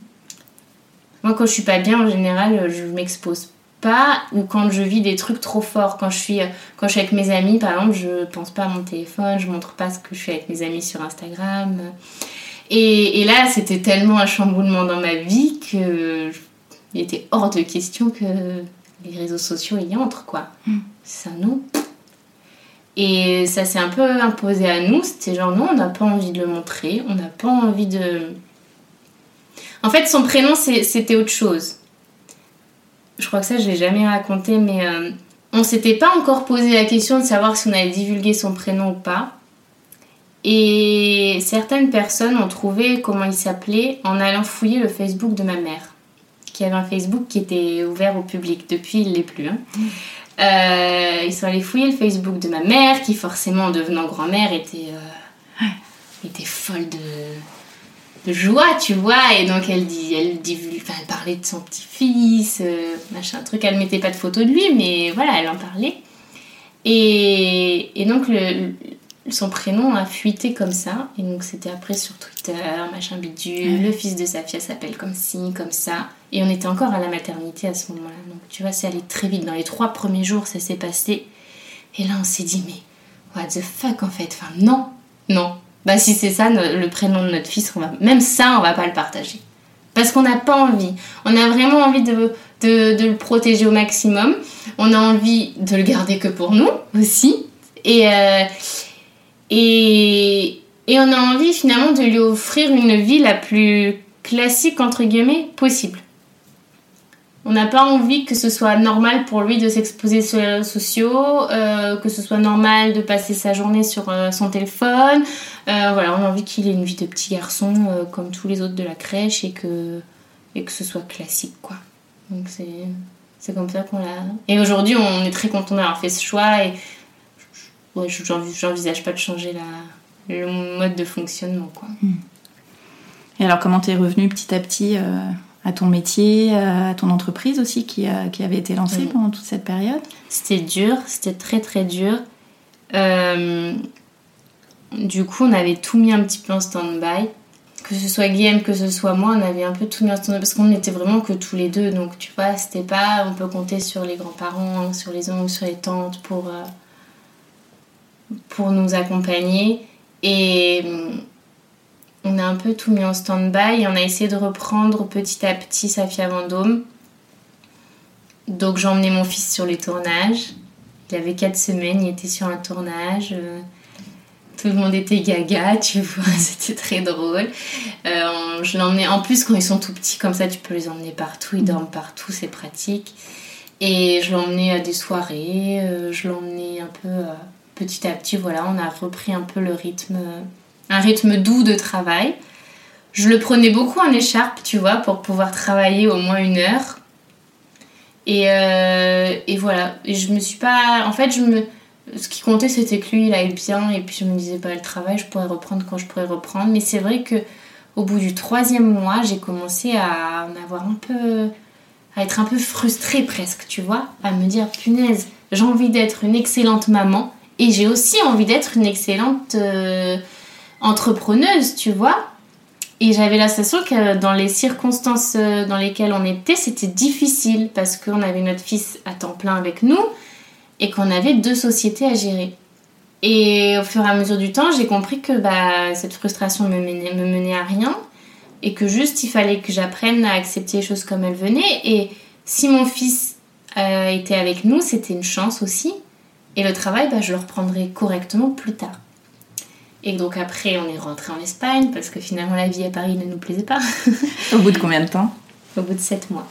Moi, quand je suis pas bien, en général, je m'expose pas ou quand je vis des trucs trop forts. Quand je suis, quand je suis avec mes amis, par exemple, je pense pas à mon téléphone, je montre pas ce que je fais avec mes amis sur Instagram. Et, et là, c'était tellement un chamboulement dans ma vie que il était hors de question que les réseaux sociaux y entrent, quoi. Ça, non. Et ça s'est un peu imposé à nous. C'était genre, non, on n'a pas envie de le montrer, on n'a pas envie de. En fait, son prénom, c'était autre chose. Je crois que ça, je l'ai jamais raconté, mais euh, on s'était pas encore posé la question de savoir si on allait divulguer son prénom ou pas. Et certaines personnes ont trouvé comment il s'appelait en allant fouiller le Facebook de ma mère, qui avait un Facebook qui était ouvert au public. Depuis, il l'est plus. hein. Euh, ils sont allés fouiller le Facebook de ma mère, qui forcément, en devenant grand-mère, était, euh, était folle de, de joie, tu vois. Et donc elle dit, elle dit, enfin, elle parlait de son petit-fils, euh, machin truc. Elle mettait pas de photo de lui, mais voilà, elle en parlait. Et, et donc le, son prénom a fuité comme ça. Et donc c'était après sur Twitter, machin bidule. Le fils de Safia s'appelle comme ci, comme ça. Et on était encore à la maternité à ce moment-là. Donc tu vois, c'est allé très vite. Dans les trois premiers jours, ça s'est passé. Et là, on s'est dit, mais what the fuck en fait? Enfin, non, non. Bah, si c'est ça le prénom de notre fils, on va... même ça, on va pas le partager. Parce qu'on n'a pas envie. On a vraiment envie de, de, le protéger au maximum. On a envie de le garder que pour nous aussi. Et, euh, et, on a envie finalement de lui offrir une vie la plus classique, entre guillemets, possible. On n'a pas envie que ce soit normal pour lui de s'exposer sur les réseaux sociaux, euh, que ce soit normal de passer sa journée sur euh, son téléphone. Euh, voilà, on a envie qu'il ait une vie de petit garçon comme tous les autres de la crèche et que, et que ce soit classique, quoi. Donc c'est comme ça qu'on l'a... Et aujourd'hui, on est très content d'avoir fait ce choix ouais, j'envisage pas de changer la, le mode de fonctionnement, quoi. Et alors, comment t'es revenu petit à petit à ton métier, à ton entreprise aussi qui, qui avait été lancée pendant toute cette période? C'était dur, c'était très très dur. Euh, du coup, on avait tout mis un petit peu en stand-by. Que ce soit Guillaume, que ce soit moi, on avait un peu tout mis en stand-by parce qu'on n'était vraiment que tous les deux. Donc, tu vois, c'était pas. On peut compter sur les grands-parents, sur les oncles, sur les tantes pour, euh, pour nous accompagner. Et on a un peu tout mis en stand-by et on a essayé de reprendre petit à petit Safia Vendôme. Donc j'ai emmené mon fils sur les tournages. Il avait 4 semaines, il était sur un tournage. Euh, tout le monde était gaga, tu vois, c'était très drôle. Euh, je l'emmenais, en plus quand ils sont tout petits comme ça, tu peux les emmener partout, ils dorment partout, c'est pratique. Et je l'emmenais à des soirées, euh, je l'emmenais un peu petit à petit, voilà, on a repris un peu le rythme un rythme doux de travail. Je le prenais beaucoup en écharpe, tu vois, pour pouvoir travailler au moins une heure. Et, euh, et voilà. Et je me suis pas. En fait, je me. Ce qui comptait, c'était que lui, il aille bien. Et puis, je me disais, pas le travail, je pourrais reprendre quand je pourrais reprendre. Mais c'est vrai que au bout du troisième mois, j'ai commencé à en avoir un peu. à être un peu frustrée presque, tu vois. À me dire, punaise, j'ai envie d'être une excellente maman. Et j'ai aussi envie d'être une excellente. Euh, entrepreneuse, tu vois. Et j'avais la sensation que dans les circonstances euh, dans lesquelles on était, c'était difficile parce qu'on avait notre fils à temps plein avec nous et qu'on avait deux sociétés à gérer. Et au fur et à mesure du temps, j'ai compris que bah, cette frustration me menait, me menait à rien et que juste il fallait que j'apprenne à accepter les choses comme elles venaient. Et si mon fils euh, était avec nous, c'était une chance aussi. Et le travail, bah, je le reprendrai correctement plus tard. Et donc après, on est rentré en Espagne parce que finalement la vie à Paris ne nous plaisait pas. Au bout de combien de temps? Au bout de 7 mois.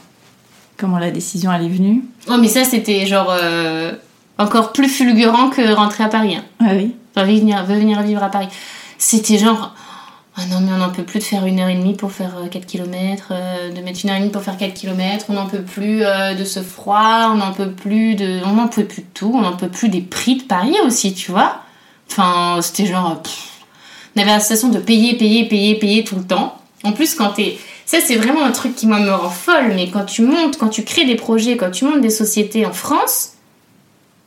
Comment la décision elle est venue? Oh mais ça c'était genre euh, encore plus fulgurant que rentrer à Paris. Hein. Ah oui? Enfin venir, venir vivre à Paris. C'était genre oh non mais on n'en peut plus de faire une heure et demie pour faire 4 euh, km, euh, de mettre une heure et demie pour faire 4 km, on n'en peut plus de ce froid, on n'en peut plus de... On plus de tout, on n'en peut plus des prix de Paris aussi, tu vois Enfin, c'était genre. on avait la sensation de payer, payer, payer, payer tout le temps. En plus, quand t'es. Ça, c'est vraiment un truc qui moi me rend folle, mais quand tu montes, quand tu crées des projets, quand tu montes des sociétés en France,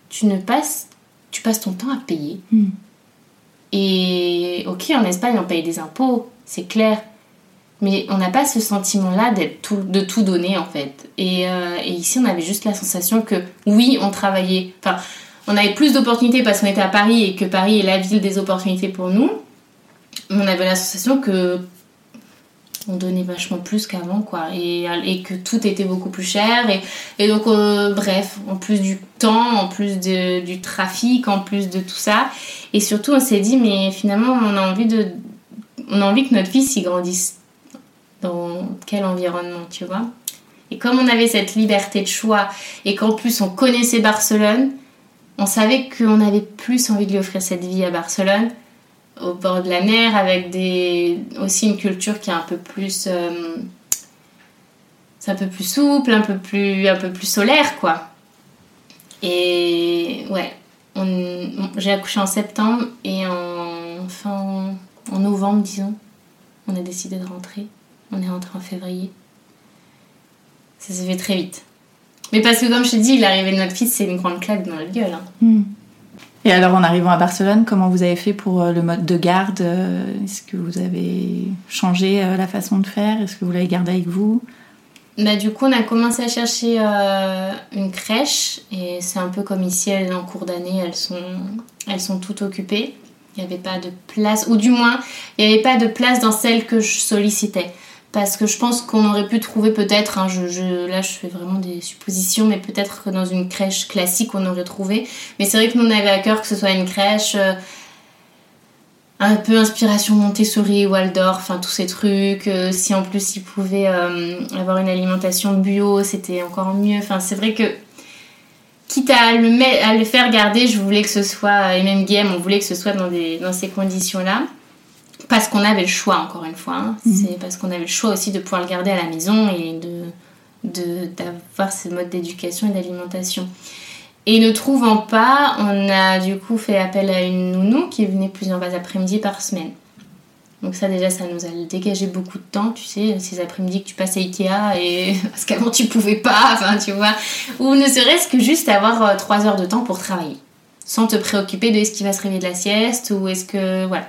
tu ne passes. Tu passes ton temps à payer. Hmm. Et ok, en Espagne, on paye des impôts, c'est clair. Mais on n'a pas ce sentiment-là d'être tout, de tout donner en fait. Et, euh, et, ici, on avait juste la sensation que oui, on travaillait. Enfin, on avait plus d'opportunités parce qu'on était à Paris et que Paris est la ville des opportunités pour nous. On avait la sensation que on donnait vachement plus qu'avant quoi. Et, et, que tout était beaucoup plus cher. Et, et donc euh, bref en plus du temps en plus du trafic en plus de tout ça. Et surtout on s'est dit mais finalement on a envie de on a envie que notre fils y grandisse dans quel environnement tu vois. Et comme on avait cette liberté de choix et qu'en plus on connaissait Barcelone on savait qu'on avait plus envie de lui offrir cette vie à Barcelone, au bord de la mer, avec des, aussi une culture qui est un peu plus. Euh, un peu plus souple, un peu plus, un peu plus solaire, quoi. Et ouais, j'ai accouché en septembre et en, fin, en novembre, disons, on a décidé de rentrer. On est rentré en février. Ça s'est fait très vite. Mais parce que, comme je te dis, l'arrivée de notre fils, c'est une grande claque dans la gueule. hein. Hmm. Et alors, en arrivant à Barcelone, comment vous avez fait pour euh, le mode de garde euh, Est-ce que vous avez changé euh, la façon de faire? Est-ce que vous l'avez gardé avec vous? Bah, du coup, on a commencé à chercher une crèche. Et c'est un peu comme ici, elles, en cours d'année, elles sont, elles sont toutes occupées. Il n'y avait pas de place, ou du moins, il n'y avait pas de place dans celle que je sollicitais. Parce que je pense qu'on aurait pu trouver peut-être, hein, je, là je fais vraiment des suppositions, mais peut-être que dans une crèche classique on aurait trouvé. Mais c'est vrai que nous on avait à cœur que ce soit une crèche euh, un peu inspiration Montessori, Waldorf, enfin tous ces trucs. Euh, si en plus ils pouvaient euh, avoir une alimentation bio, c'était encore mieux. Enfin c'est vrai que quitte à le, faire garder, je voulais que ce soit, et même Guillaume, on voulait que ce soit dans ces conditions-là. Parce qu'on avait le choix, encore une fois. hein. C'est parce qu'on avait le choix aussi de pouvoir le garder à la maison et de de- d'avoir ce mode d'éducation et d'alimentation. Et ne trouvant pas, on a du coup fait appel à une nounou qui venait plusieurs après-midi par semaine. Donc ça déjà, ça nous a dégagé beaucoup de temps, tu sais, ces après-midi que tu passes à Ikea et parce qu'avant tu pouvais pas, enfin tu vois, ou ne serait-ce que juste avoir 3 heures de temps pour travailler, sans te préoccuper de est-ce qu'il va se réveiller de la sieste ou est-ce que voilà.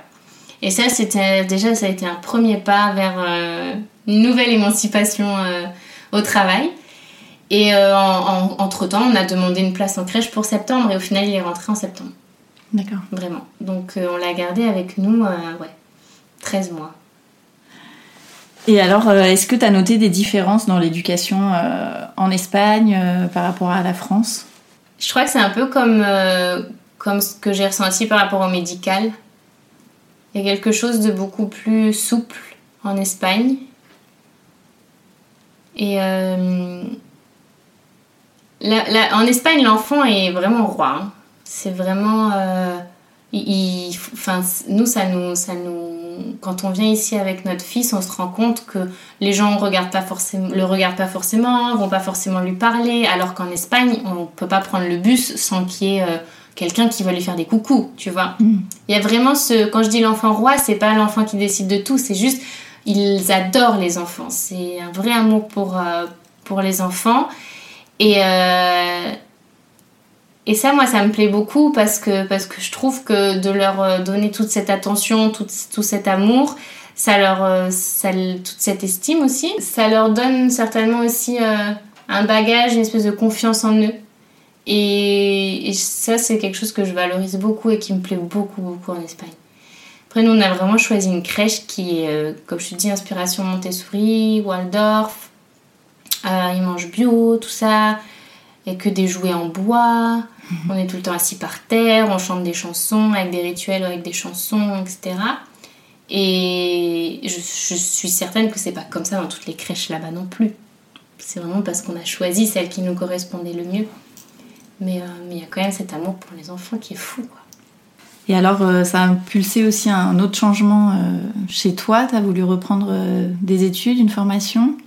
Et ça, c'était déjà, ça a été un premier pas vers euh, une nouvelle émancipation euh, au travail. Et euh, en- en- entre-temps, on a demandé une place en crèche pour septembre et au final, il est rentré en septembre, D'accord. vraiment. Donc euh, on l'a gardé avec nous, euh, ouais, 13 mois. Et alors, est-ce que tu as noté des différences dans l'éducation euh, en Espagne euh, par rapport à la France? Je crois que c'est un peu comme, euh, comme ce que j'ai ressenti par rapport au médical. Il y a quelque chose de beaucoup plus souple en Espagne. Et euh, en Espagne, l'enfant est vraiment roi. hein. C'est vraiment. euh, il- enfin, nous, ça nous, ça nous. Quand on vient ici avec notre fils, on se rend compte que les gens regardent pas forcément, le regardent pas forcément, vont pas forcément lui parler, alors qu'en Espagne, on peut pas prendre le bus sans qu'il y ait euh, quelqu'un qui va lui faire des coucous, tu vois. Il y a vraiment ce. Quand je dis l'enfant roi, c'est pas l'enfant qui décide de tout, c'est juste. Ils adorent les enfants. C'est un vrai amour pour, euh, pour les enfants. Et. euh, et ça, moi, ça me plaît beaucoup parce que, parce que je trouve que de leur euh, donner toute cette attention, tout, tout cet amour, ça leur, ça, toute cette estime aussi, ça leur donne certainement aussi euh, un bagage, une espèce de confiance en eux. Et, et ça, c'est quelque chose que je valorise beaucoup et qui me plaît beaucoup, beaucoup en Espagne. Après, nous, on a vraiment choisi une crèche qui est, euh, comme je te dis, inspiration Montessori, Waldorf. Euh, ils mangent bio, tout ça. Il n'y a que des jouets en bois. On est tout le temps assis par terre. On chante des chansons avec des rituels, avec des chansons, etc. Et je, je suis certaine que c'est pas comme ça dans toutes les crèches là-bas non plus. C'est vraiment parce qu'on a choisi celle qui nous correspondait le mieux. Mais euh, mais il y a quand même cet amour pour les enfants qui est fou, quoi. Et alors, euh, ça a impulsé aussi un autre changement euh, chez toi? Tu as voulu reprendre des études, une formation?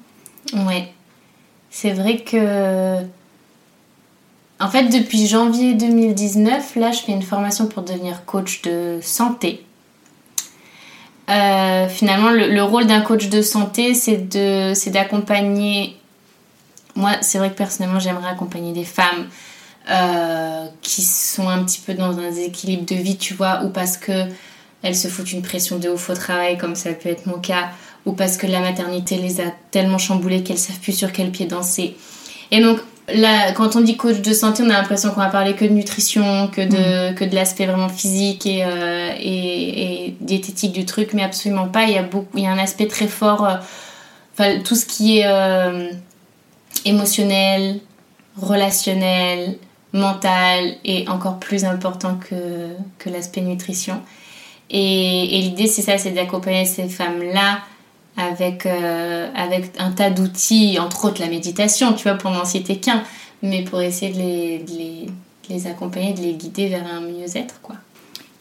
Ouais. C'est vrai que. En fait, depuis janvier 2019, là, je fais une formation pour devenir coach de santé. Euh, finalement, le, le rôle d'un coach de santé, c'est d'accompagner. Moi, c'est vrai que personnellement, j'aimerais accompagner des femmes euh, qui sont un petit peu dans un déséquilibre de vie, tu vois, ou parce que elles se foutent une pression de ouf au travail, comme ça peut être mon cas, ou parce que la maternité les a tellement chamboulées qu'elles savent plus sur quel pied danser. Et donc, là, quand on dit coach de santé, on a l'impression qu'on va parler que de nutrition, que de, que de l'aspect vraiment physique et, euh, et, et diététique du truc, mais absolument pas. Il y a, beaucoup, il y a un aspect très fort, euh, tout ce qui est euh, émotionnel, relationnel, mental est encore plus important que, que l'aspect nutrition. Et, et l'idée, c'est ça, c'est d'accompagner ces femmes-là avec, euh, avec un tas d'outils, entre autres la méditation, tu vois, pour n'en citer qu'un, mais pour essayer de les, de les, de les accompagner, de les guider vers un mieux-être, quoi.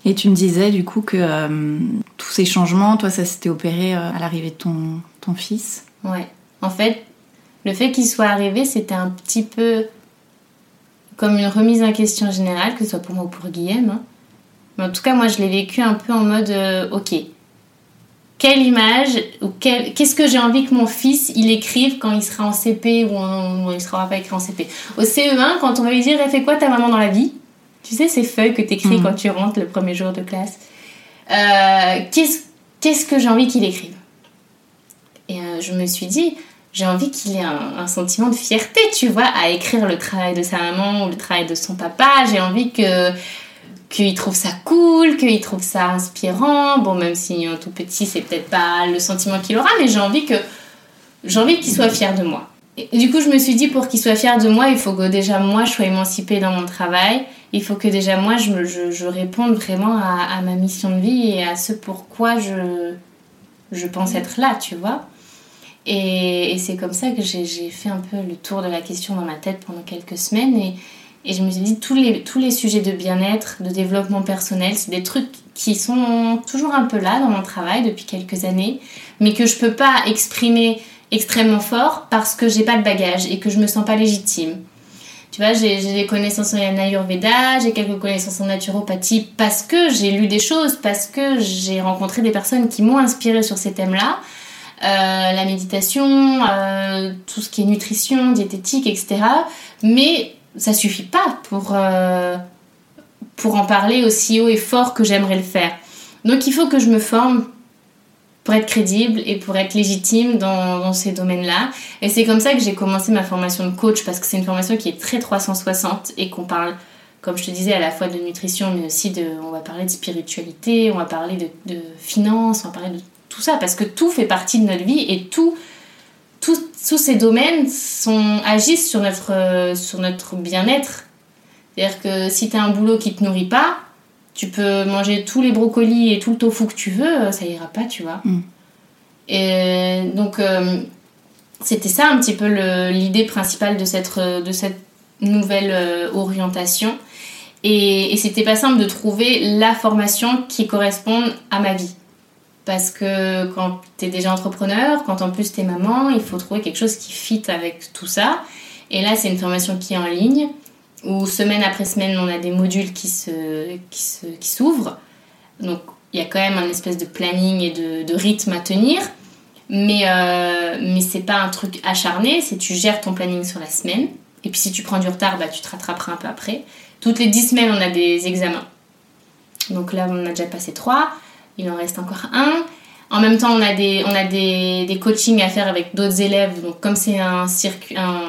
Et tu me disais du coup que euh, tous ces changements, toi, ça s'était opéré euh, à l'arrivée de ton, ton fils? Ouais. En fait, le fait qu'il soit arrivé, c'était un petit peu comme une remise en question générale, que ce soit pour moi ou pour Guillaume. hein. Mais en tout cas, moi, je l'ai vécu un peu en mode euh, ok. quelle image ou qu'est-ce que j'ai envie que mon fils il écrive quand il sera en CP ou en, il sera pas écrit en CP. Au CE1, quand on va lui dire elle fait quoi ta maman dans la vie? Tu sais ces feuilles que tu écris mhm. quand tu rentres le premier jour de classe. Euh, qu'est-ce que j'ai envie qu'il écrive? Et euh, je me suis dit j'ai envie qu'il ait un, sentiment de fierté, tu vois, à écrire le travail de sa maman ou le travail de son papa. J'ai envie que qu'il trouve ça cool, qu'il trouve ça inspirant. Bon, même si un tout petit, c'est peut-être pas le sentiment qu'il aura, mais j'ai envie que j'ai envie qu'il soit fier de moi. Et du coup, je me suis dit, pour qu'il soit fier de moi, il faut que déjà moi, je sois émancipée dans mon travail. Il faut que déjà moi, je, je, je réponde vraiment à, à, ma mission de vie et à ce pourquoi je, je pense être là, tu vois. Et, c'est comme ça que j'ai fait un peu le tour de la question dans ma tête pendant quelques semaines. Et, je me suis dit, tous les, tous les sujets de bien-être, de développement personnel, c'est des trucs qui sont toujours un peu là dans mon travail depuis quelques années, mais que je peux pas exprimer extrêmement fort parce que j'ai pas de bagage et que je me sens pas légitime. Tu vois, j'ai des connaissances en Ayurveda, j'ai quelques connaissances en naturopathie parce que j'ai lu des choses, parce que j'ai rencontré des personnes qui m'ont inspiré sur ces thèmes-là. Euh, la méditation, euh, tout ce qui est nutrition, diététique, etc. Mais ça suffit pas pour, euh, pour en parler aussi haut et fort que j'aimerais le faire. Donc il faut que je me forme pour être crédible et pour être légitime dans, ces domaines-là. Et c'est comme ça que j'ai commencé ma formation de coach parce que c'est une formation qui est très 360 et qu'on parle, comme je te disais, à la fois de nutrition mais aussi de, on va parler de spiritualité, on va parler de, de finances, on va parler de tout ça parce que tout fait partie de notre vie et tout tous, ces domaines sont, agissent sur notre, euh, sur notre bien-être. C'est-à-dire que si tu as un boulot qui te nourrit pas, tu peux manger tous les brocolis et tout le tofu que tu veux, euh, ça ira pas, tu vois. Mm. Et donc, euh, c'était ça un petit peu l'idée principale de cette, de cette nouvelle orientation. Et, et c'était pas simple de trouver la formation qui corresponde à ma vie. Parce que quand tu es déjà entrepreneur, quand en plus tu es maman, il faut trouver quelque chose qui fit avec tout ça. Et là, c'est une formation qui est en ligne, où semaine après semaine, on a des modules qui s'ouvrent. Se, qui qui Donc, il y a quand même un espèce de planning et de, de rythme à tenir. Mais, euh, mais c'est pas un truc acharné, c'est tu gères ton planning sur la semaine. Et puis si tu prends du retard, bah, tu te rattraperas un peu après. Toutes les 10 semaines, on a des examens. Donc là, on a déjà passé 3 il en reste encore un. En même temps, on a des, on a des, des coachings à faire avec d'autres élèves. Donc, comme c'est un, circuit, un,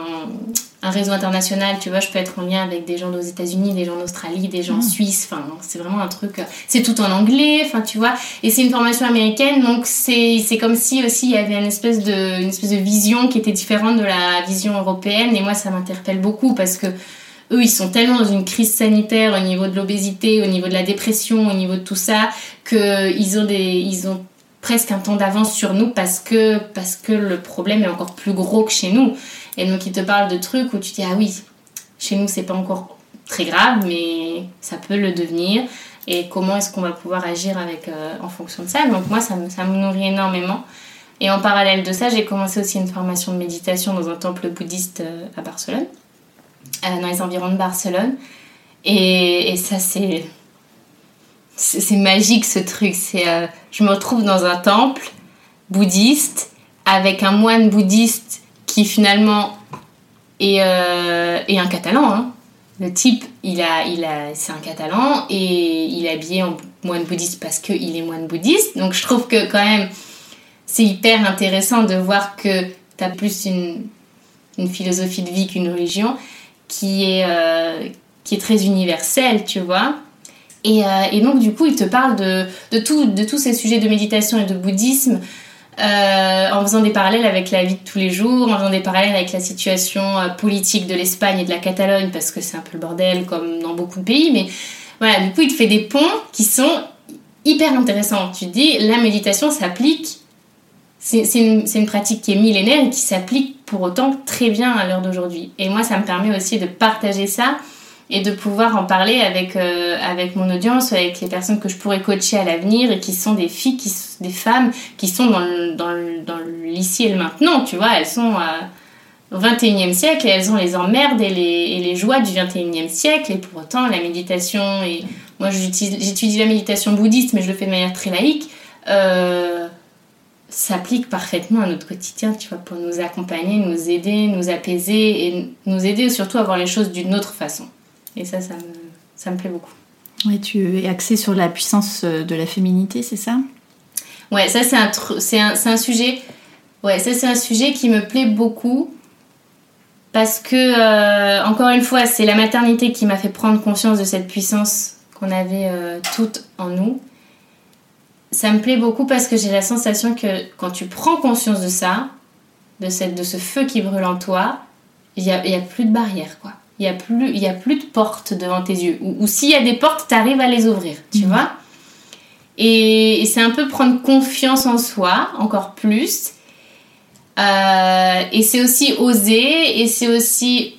un, réseau international, tu vois, je peux être en lien avec des gens aux États-Unis, des gens d'Australie, des gens en mmh. Suisse. Enfin, c'est vraiment un truc. C'est tout en anglais, enfin, tu vois. Et c'est une formation américaine, donc c'est comme si aussi il y avait une espèce, de, une espèce de vision qui était différente de la vision européenne. Et moi, ça m'interpelle beaucoup parce que eux, ils sont tellement dans une crise sanitaire au niveau de l'obésité, au niveau de la dépression, au niveau de tout ça, qu'ils ont, des, ils ont presque un temps d'avance sur nous parce que, parce que le problème est encore plus gros que chez nous. Et donc, ils te parlent de trucs où tu dis, ah oui, chez nous, c'est pas encore très grave, mais ça peut le devenir. Et comment est-ce qu'on va pouvoir agir avec, euh, en fonction de ça? Donc, moi, ça me, ça me nourrit énormément. Et en parallèle de ça, j'ai commencé aussi une formation de méditation dans un temple bouddhiste euh, à Barcelone. Euh, dans les environs de Barcelone. Et, ça, c'est. C'est magique ce truc. C'est, euh, je me retrouve dans un temple bouddhiste avec un moine bouddhiste qui finalement est, euh, est un catalan. Hein. Le type, il a, il a, c'est un catalan et il est habillé en moine bouddhiste parce qu'il est moine bouddhiste. Donc je trouve que quand même, c'est hyper intéressant de voir que tu as plus une, une philosophie de vie qu'une religion qui est, euh, qui est très universel, tu vois. Et, euh, et, donc, du coup, il te parle de, de, tout, de tous ces sujets de méditation et de bouddhisme euh, en faisant des parallèles avec la vie de tous les jours, en faisant des parallèles avec la situation politique de l'Espagne et de la Catalogne, parce que c'est un peu le bordel comme dans beaucoup de pays. Mais voilà, du coup, il te fait des ponts qui sont hyper intéressants. Tu te dis, la méditation s'applique c'est une, une, pratique qui est millénaire et qui s'applique pour autant très bien à l'heure d'aujourd'hui. Et moi, ça me permet aussi de partager ça et de pouvoir en parler avec, euh, avec mon audience, avec les personnes que je pourrais coacher à l'avenir et qui sont des filles, qui, des femmes qui sont dans l'ici et le maintenant, tu vois, elles sont au 21e siècle et elles ont les emmerdes et les, et les joies du 21e siècle et pour autant la méditation et moi j'étudie la méditation bouddhiste mais je le fais de manière très laïque. Euh, s'applique parfaitement à notre quotidien, tu vois, pour nous accompagner, nous aider, nous apaiser et nous aider surtout à voir les choses d'une autre façon. Et ça, ça me, ça me plaît beaucoup. Ouais, tu es axée sur la puissance euh, de la féminité, c'est ça? Ouais, ça c'est un, c'est un, un, sujet. Ouais, ça c'est un sujet qui me plaît beaucoup parce que euh, encore une fois, c'est la maternité qui m'a fait prendre conscience de cette puissance qu'on avait euh, toutes en nous. Ça me plaît beaucoup parce que j'ai la sensation que quand tu prends conscience de ça, de, cette, de ce feu qui brûle en toi, il n'y a, y a plus de barrière, quoi. Il n'y a, plus, y a plus de portes devant tes yeux. Ou, s'il y a des portes, tu arrives à les ouvrir, tu mmh. vois et, c'est un peu prendre confiance en soi, encore plus. Euh, et c'est aussi oser, et c'est aussi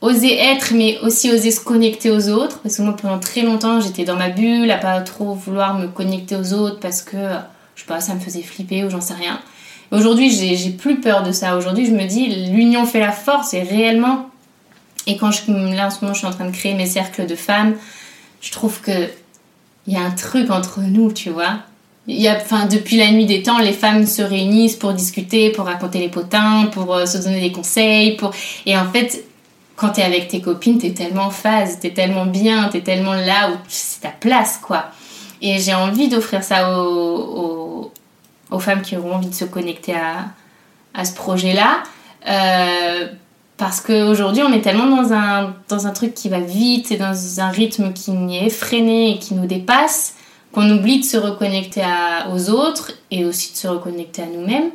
oser être, mais aussi oser se connecter aux autres. Parce que moi, pendant très longtemps, j'étais dans ma bulle, à pas trop vouloir me connecter aux autres parce que, je sais pas, ça me faisait flipper ou j'en sais rien. Aujourd'hui, j'ai plus peur de ça. Aujourd'hui, je me dis, l'union fait la force et réellement. Et quand je, là, en ce moment, je suis en train de créer mes cercles de femmes, je trouve que il y a un truc entre nous, tu vois. Il y a, enfin, depuis la nuit des temps, les femmes se réunissent pour discuter, pour raconter les potins, pour euh, se donner des conseils. Pour... Et en fait, quand t'es avec tes copines, t'es tellement en phase, t'es tellement bien, t'es tellement là où c'est ta place, quoi. Et j'ai envie d'offrir ça aux, aux, femmes qui auront envie de se connecter à, à ce projet-là. Euh, parce qu'aujourd'hui, on est tellement dans un, dans un truc qui va vite et dans un rythme qui est effréné et qui nous dépasse qu'on oublie de se reconnecter aux autres et aussi de se reconnecter à nous-mêmes.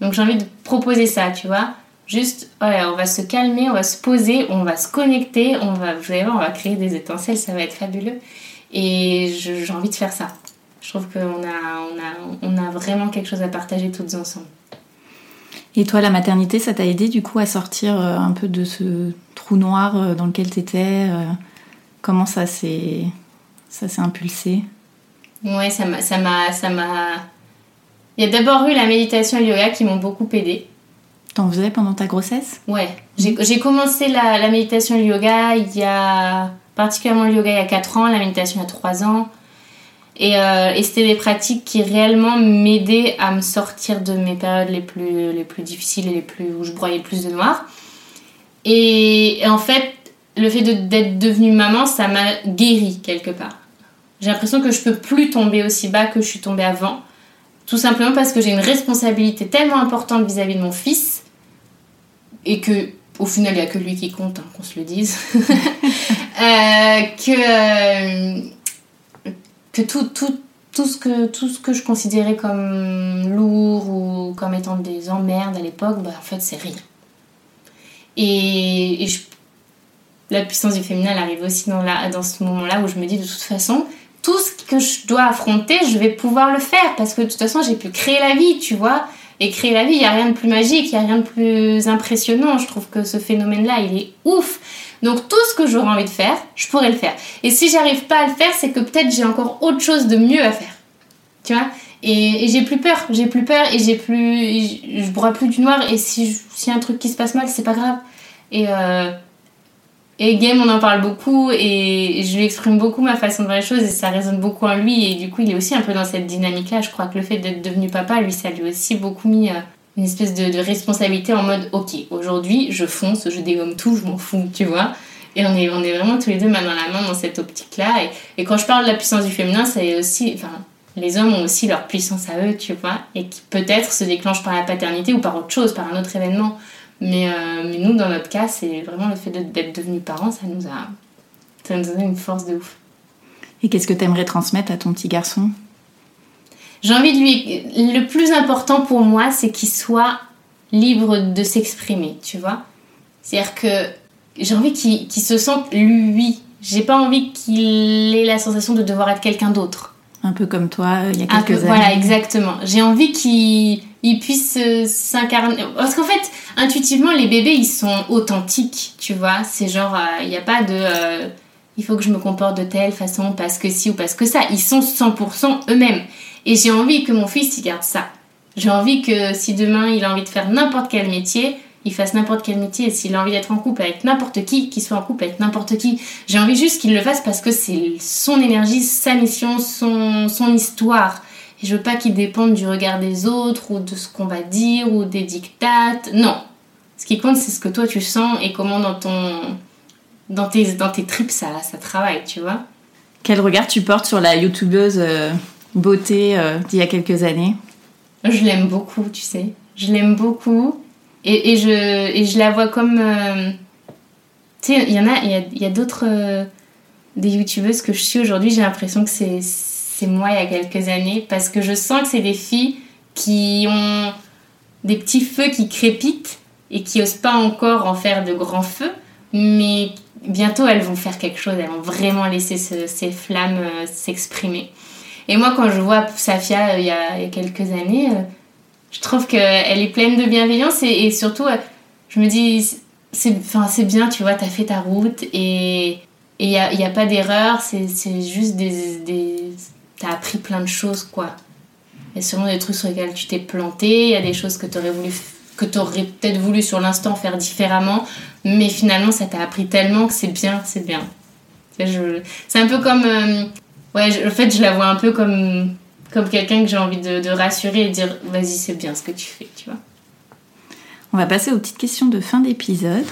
Donc j'ai envie de proposer ça, tu vois. Juste, on va se calmer, on va se poser, on va se connecter, on va, vous allez voir, on va créer des étincelles, ça va être fabuleux. Et j'ai envie de faire ça. Je trouve qu'on a, on a, on a vraiment quelque chose à partager toutes ensemble. Et toi, la maternité, ça t'a aidé du coup à sortir euh, un peu de ce trou noir euh, dans lequel tu étais euh, Comment ça s'est ça s'est impulsé? Ouais, ça m'a ça m'a ça m'a Il y a d'abord eu la méditation et le yoga qui m'ont beaucoup aidé. T'en faisais pendant ta grossesse? Ouais, j'ai commencé la, la, méditation et le yoga il y a particulièrement le yoga il y a 4 ans, la méditation il y a 3 ans. Euh, et, c'était des pratiques qui réellement m'aidaient à me sortir de mes périodes les plus, les plus difficiles et les plus, où je broyais le plus de noir. Et, en fait, le fait d'être devenue maman, ça m'a guéri quelque part. J'ai l'impression que je peux plus tomber aussi bas que je suis tombée avant. Tout simplement parce que j'ai une responsabilité tellement importante vis-à-vis de mon fils. Et que, au final, il n'y a que lui qui compte, hein, qu'on se le dise. euh, que. Euh, que tout, tout, tout, ce que, je considérais comme lourd ou comme étant des emmerdes à l'époque, bah, en fait, c'est rien. Et, la puissance du féminin arrive aussi dans ce moment-là où je me dis de toute façon, tout ce que je dois affronter, je vais pouvoir le faire parce que de toute façon, j'ai pu créer la vie, tu vois. Et créer la vie, il n'y a rien de plus magique, il n'y a rien de plus impressionnant. Je trouve que ce phénomène-là, il est ouf. Donc tout ce que j'aurais envie de faire, je pourrais le faire. Et si j'arrive pas à le faire, c'est que peut-être j'ai encore autre chose de mieux à faire. Tu vois? Et, j'ai plus peur, j'ai plus peur et j'ai plus, je broie plus du noir. Et si y un truc qui se passe mal, c'est pas grave. Et euh, et Game, on en parle beaucoup et je lui exprime beaucoup ma façon de voir les choses et ça résonne beaucoup en lui. Et du coup, il est aussi un peu dans cette dynamique-là. Je crois que le fait d'être devenu papa, lui, ça lui a aussi beaucoup mis euh, une espèce de, responsabilité en mode ok, aujourd'hui je fonce, je dégomme tout, je m'en fous, tu vois. Et on est, vraiment tous les deux main dans la main dans cette optique-là. Et, et quand je parle de la puissance du féminin, c'est aussi. Enfin, les hommes ont aussi leur puissance à eux, tu vois, et qui peut-être se déclenche par la paternité ou par autre chose, par un autre événement. Mais, euh, mais nous, dans notre cas, c'est vraiment le fait d'être devenus parents, ça nous a. Ça nous a donné une force de ouf. Et qu'est-ce que tu aimerais transmettre à ton petit garçon? J'ai envie de lui. Le plus important pour moi, c'est qu'il soit libre de s'exprimer, tu vois? C'est-à-dire que j'ai envie qu'il se sente lui. J'ai pas envie qu'il ait la sensation de devoir être quelqu'un d'autre. Un peu comme toi, il y a quelques années. Voilà, exactement. J'ai envie qu'il puisse s'incarner. Parce qu'en fait, intuitivement, les bébés, ils sont authentiques, tu vois. C'est genre, euh, il n'y a pas de. Euh, il faut que je me comporte de telle façon parce que si ou parce que ça. Ils sont 100% eux-mêmes. Et j'ai envie que mon fils il garde ça. J'ai envie que si demain il a envie de faire n'importe quel métier, il fasse n'importe quel métier. Et s'il a envie d'être en couple avec n'importe qui, qu'il soit en couple avec n'importe qui. J'ai envie juste qu'il le fasse parce que c'est son énergie, sa mission, son, son histoire. Et je veux pas qu'ils dépendent du regard des autres ou de ce qu'on va dire ou des dictates. Non. Ce qui compte, c'est ce que toi tu sens et comment dans ton dans tes, dans tes tripes ça, ça travaille, tu vois. Quel regard tu portes sur la youtubeuse euh, beauté euh, d'il y a quelques années? Je l'aime beaucoup, tu sais. Je l'aime beaucoup. Et, et, je, et je la vois comme. euh, tu sais, il y en a, il y a, y a d'autres. des youtubeuses que je suis aujourd'hui, j'ai l'impression que c'est, c'est moi il y a quelques années. Parce que je sens que c'est des filles qui ont des petits feux qui crépitent et qui osent pas encore en faire de grands feux. Mais bientôt elles vont faire quelque chose, elles vont vraiment laisser ce- ces flammes euh, s'exprimer. Et moi, quand je vois Safia euh, il y a, quelques années, euh, je trouve qu'elle est pleine de bienveillance et, surtout, je me dis, c'est bien, tu vois, t'as fait ta route et il n'y a, a pas d'erreur, c'est juste des. des t'as appris plein de choses, quoi. Il y a sûrement des trucs sur lesquels tu t'es planté, il y a des choses que t'aurais voulu que t'aurais peut-être voulu sur l'instant faire différemment, mais finalement ça t'a appris tellement que c'est bien, c'est bien. Je- C'est un peu comme. euh, ouais, je- en fait, je la vois un peu comme, comme quelqu'un que j'ai envie de, de rassurer et de dire vas-y, c'est bien ce que tu fais, tu vois. On va passer aux petites questions de fin d'épisode.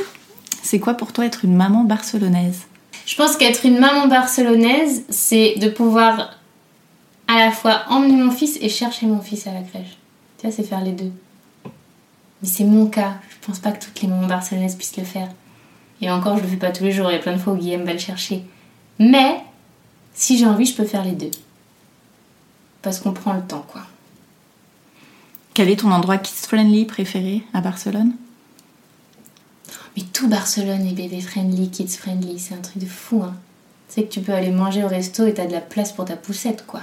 C'est quoi pour toi être une maman barcelonaise? Je pense qu'être une maman barcelonaise, c'est de pouvoir à la fois emmener mon fils et chercher mon fils à la crèche. Tu vois, c'est faire les deux. Mais c'est mon cas. Je pense pas que toutes les mamans barcelonaises puissent le faire. Et encore, je le fais pas tous les jours. Il y a plein de fois où Guillaume va le chercher. Mais, si j'ai envie, je peux faire les deux. Parce qu'on prend le temps, quoi. Quel est ton endroit kids-friendly préféré à Barcelone? Mais tout Barcelone est bébé friendly, kids friendly, c'est un truc de fou. Hein. Tu sais que tu peux aller manger au resto et t'as de la place pour ta poussette, quoi.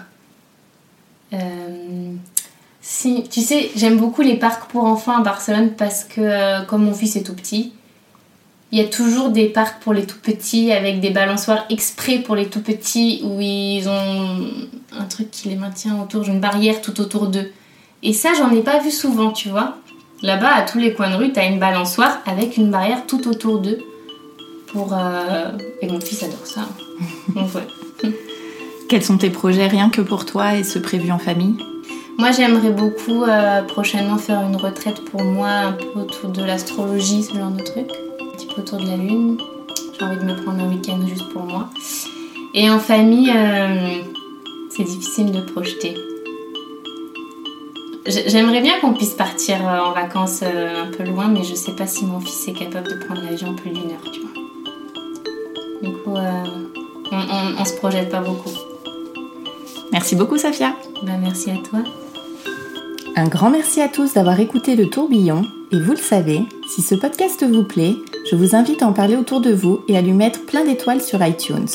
Euh, Si, tu sais, j'aime beaucoup les parcs pour enfants à Barcelone parce que, euh, comme mon fils est tout petit, il y a toujours des parcs pour les tout petits avec des balançoires exprès pour les tout petits où ils ont un truc qui les maintient autour, une barrière tout autour d'eux. Et ça, j'en ai pas vu souvent, tu vois. Là-bas, à tous les coins de rue, t'as une balançoire avec une barrière tout autour d'eux. Pour, euh, Et mon fils adore ça. Donc, ouais. Quels sont tes projets rien que pour toi et ceux prévus en famille? Moi, j'aimerais beaucoup euh, prochainement faire une retraite pour moi, un peu autour de l'astrologie, ce genre de truc. Un petit peu autour de la lune. J'ai envie de me prendre un week-end juste pour moi. Et en famille, euh, c'est difficile de projeter. J'aimerais bien qu'on puisse partir euh, en vacances un peu loin, mais je sais pas si mon fils est capable de prendre l'avion plus d'une heure, tu vois. Du coup, on, on, on se projette pas beaucoup. Merci beaucoup Safia Ben, merci à toi. Un grand merci à tous d'avoir écouté le tourbillon et vous le savez, si ce podcast vous plaît, je vous invite à en parler autour de vous et à lui mettre plein d'étoiles sur iTunes.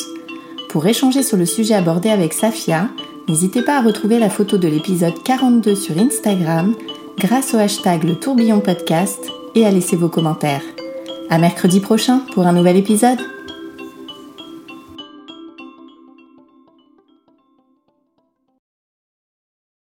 Pour échanger sur le sujet abordé avec Safia, n'hésitez pas à retrouver la photo de l'épisode 42 sur Instagram grâce au hashtag le tourbillon podcast et à laisser vos commentaires. À mercredi prochain pour un nouvel épisode.